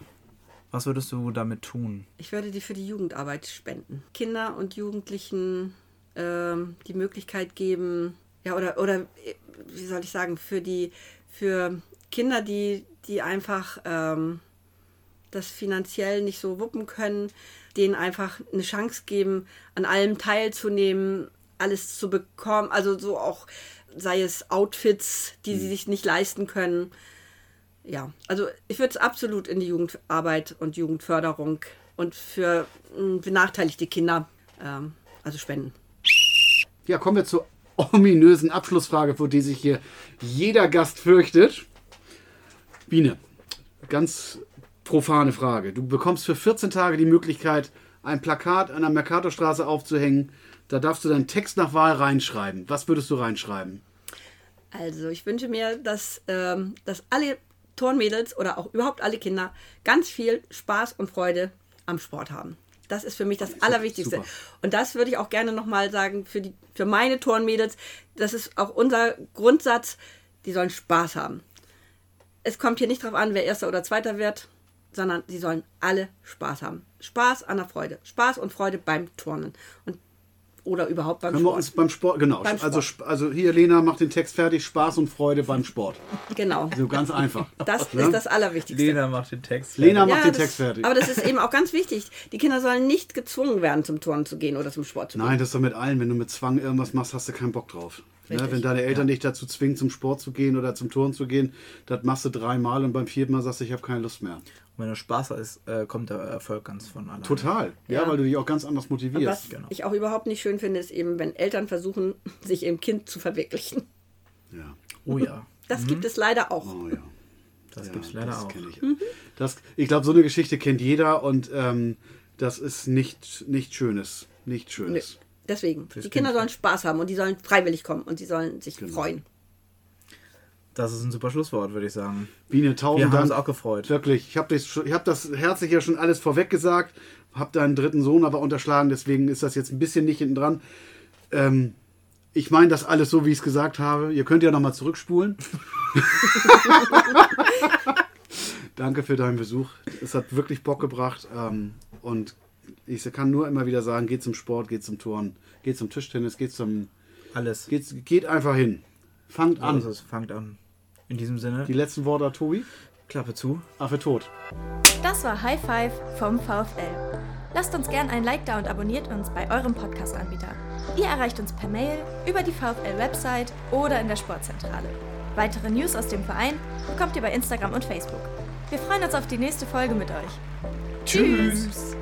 D: was würdest du damit tun?
A: Ich würde die für die Jugendarbeit spenden. Kinder und Jugendlichen ähm, die Möglichkeit geben, ja, oder, oder äh, wie soll ich sagen, für die, für Kinder, die, die einfach ähm, das finanziell nicht so wuppen können, denen einfach eine Chance geben, an allem teilzunehmen, alles zu bekommen, also so auch, sei es Outfits, die sie sich nicht leisten können. Ja, also ich würde es absolut in die Jugendarbeit und Jugendförderung und für benachteiligte Kinder ähm, also spenden.
C: Ja, kommen wir zur ominösen Abschlussfrage, vor die sich hier jeder Gast fürchtet. Biene, ganz profane Frage. Du bekommst für 14 Tage die Möglichkeit, ein Plakat an der Mercatorstraße aufzuhängen. Da darfst du deinen Text nach Wahl reinschreiben. Was würdest du reinschreiben?
A: Also ich wünsche mir, dass, ähm, dass alle Turnmädels oder auch überhaupt alle Kinder ganz viel Spaß und Freude am Sport haben. Das ist für mich das Allerwichtigste.
C: super.
A: Und das würde ich auch gerne nochmal sagen für, die, für meine Turnmädels. Das ist auch unser Grundsatz. Die sollen Spaß haben. Es kommt hier nicht darauf an, wer Erster oder Zweiter wird, sondern sie sollen alle Spaß haben. Spaß an der Freude. Spaß und Freude beim Turnen. Und, oder überhaupt beim
C: Können wir
A: Sport.
C: uns beim Sport, genau.
A: Beim
C: Also,
A: Sport.
C: sp- also hier, Lena macht den Text fertig. Spaß und Freude beim Sport.
A: Genau.
C: So ganz einfach.
A: Das
C: Ne?
A: ist das Allerwichtigste.
D: Lena macht den Text.
C: Lena macht
A: Ja,
C: den
A: das,
C: Text fertig.
A: Aber das ist eben auch ganz wichtig. Die Kinder sollen nicht gezwungen werden, zum Turnen zu gehen oder zum Sport zu gehen.
C: Nein, das ist doch mit allen. Wenn du mit Zwang irgendwas machst, hast du keinen Bock drauf. Ne? Wenn deine Eltern dich dazu zwingen, zum Sport zu gehen oder zum Turnen zu gehen, das machst du dreimal und beim vierten Mal sagst du, ich habe keine Lust mehr.
D: Und wenn du Spaß hast, äh, kommt der Erfolg ganz von alleine.
C: Total. Ja,
A: Ja.
C: weil du dich auch ganz anders
A: Und
C: motivierst.
A: was
D: genau.
A: ich auch überhaupt nicht schön finde, ist eben, wenn Eltern versuchen, sich im Kind zu verwirklichen.
C: Ja.
D: Oh ja,
A: Das gibt es leider auch.
C: Oh ja.
D: das
C: ja,
D: gibt's leider
C: das
D: auch.
C: Ich, das, ich glaube, so eine Geschichte kennt jeder und ähm, das ist nicht, nicht Schönes. Nicht
A: Nö.
C: Schönes.
A: Deswegen,
D: Fürs
A: die Kinder
D: Kind.
A: sollen Spaß haben und die sollen freiwillig kommen und die sollen sich
C: Genau.
A: freuen.
D: Das ist ein super Schlusswort, würde ich sagen.
C: Biene,
D: Wir
C: tausend
D: haben
C: Dank.
D: uns auch gefreut.
C: Wirklich, ich habe hab das herzlich ja schon alles vorweg gesagt, habe deinen dritten Sohn aber unterschlagen, deswegen ist das jetzt ein bisschen nicht hinten dran. Ähm, ich meine das alles so, wie ich es gesagt habe. Ihr könnt ja nochmal zurückspulen. Danke für deinen Besuch. Es hat wirklich Bock gebracht. Ähm, und ich kann nur immer wieder sagen, geht zum Sport, geht zum Turnen, geht zum Tischtennis, geht zum.
D: Alles.
C: Geht, geht einfach hin. Fangt an.
D: es fangt an. In diesem Sinne,
C: Die letzten Worte, Tobi.
D: Klappe zu.
C: Affe tot.
B: Das war High Five vom VfL. Lasst uns gern ein Like da und abonniert uns bei eurem Podcast-Anbieter. Ihr erreicht uns per Mail, über die VfL-Website oder in der Sportzentrale. Weitere News aus dem Verein bekommt ihr bei Instagram und Facebook. Wir freuen uns auf die nächste Folge mit euch. Tschüss.
C: Achso,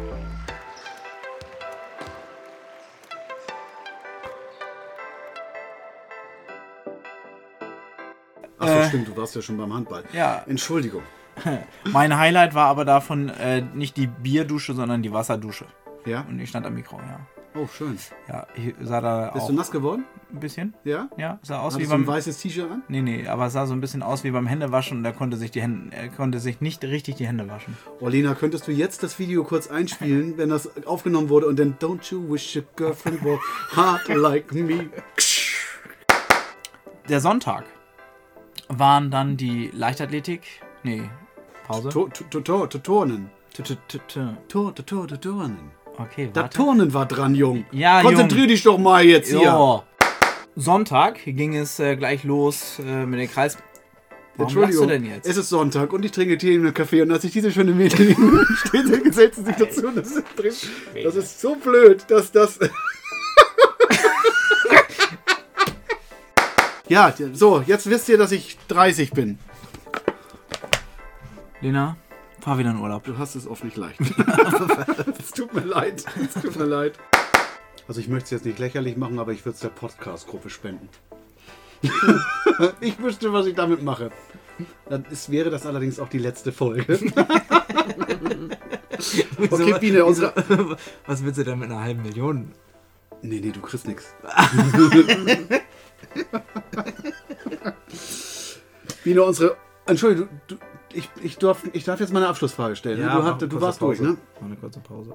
C: stimmt. du warst ja schon beim Handball.
D: Ja.
C: Entschuldigung.
D: Mein Highlight war aber davon äh, nicht die Bierdusche, sondern die Wasserdusche.
C: Ja?
D: Und ich stand am Mikro, ja.
C: Oh, schön.
D: Ja, ich sah da
C: Bist
D: auch
C: du nass geworden?
D: ein bisschen.
C: Ja?
D: Ja, sah aus wie
C: Hattest du ein
D: beim.
C: weißes T-Shirt an?
D: Nee, nee, aber es sah so ein bisschen aus wie beim Händewaschen und er konnte sich die Hände, er konnte sich nicht richtig die Hände waschen.
C: Orlina, könntest du jetzt das Video kurz einspielen, wenn das aufgenommen wurde und dann Don't you wish your girlfriend were hard like me?
D: Der Sonntag waren dann die Leichtathletik. Nee, Pause.
C: Turnen. Turnen.
D: Okay, warte.
C: Turnen war dran, Jung.
D: Ja,
C: Konzentrier
D: Jung.
C: dich doch mal jetzt hier.
D: Ja. Sonntag ging es äh, gleich los äh, mit den Kreis. Warum
C: Entschuldigung,
D: du denn jetzt?
C: es ist Sonntag und ich trinke Tee in einem Café und als ich diese schöne Mädchen gesellt sie sich dazu. und Das ist, das ist so blöd, dass das... ja, so, jetzt wisst ihr, dass ich 30 bin.
D: Lena, fahr wieder in Urlaub.
C: Du hast es oft nicht leicht. Es tut mir leid. Es tut mir leid. Also ich möchte es jetzt nicht lächerlich machen, aber ich würde es der Podcast-Gruppe spenden. ich wüsste, was ich damit mache. Dann ist, wäre das allerdings auch die letzte Folge. okay, Biene, unsere...
D: Was willst du denn mit einer halben Million?
C: Nee, nee, du kriegst nichts. Biene, unsere... Entschuldigung, du, du, ich, ich, darf, ich darf jetzt meine Abschlussfrage stellen. ne? du, hat, du warst durch, ne?
D: Mal eine kurze Pause.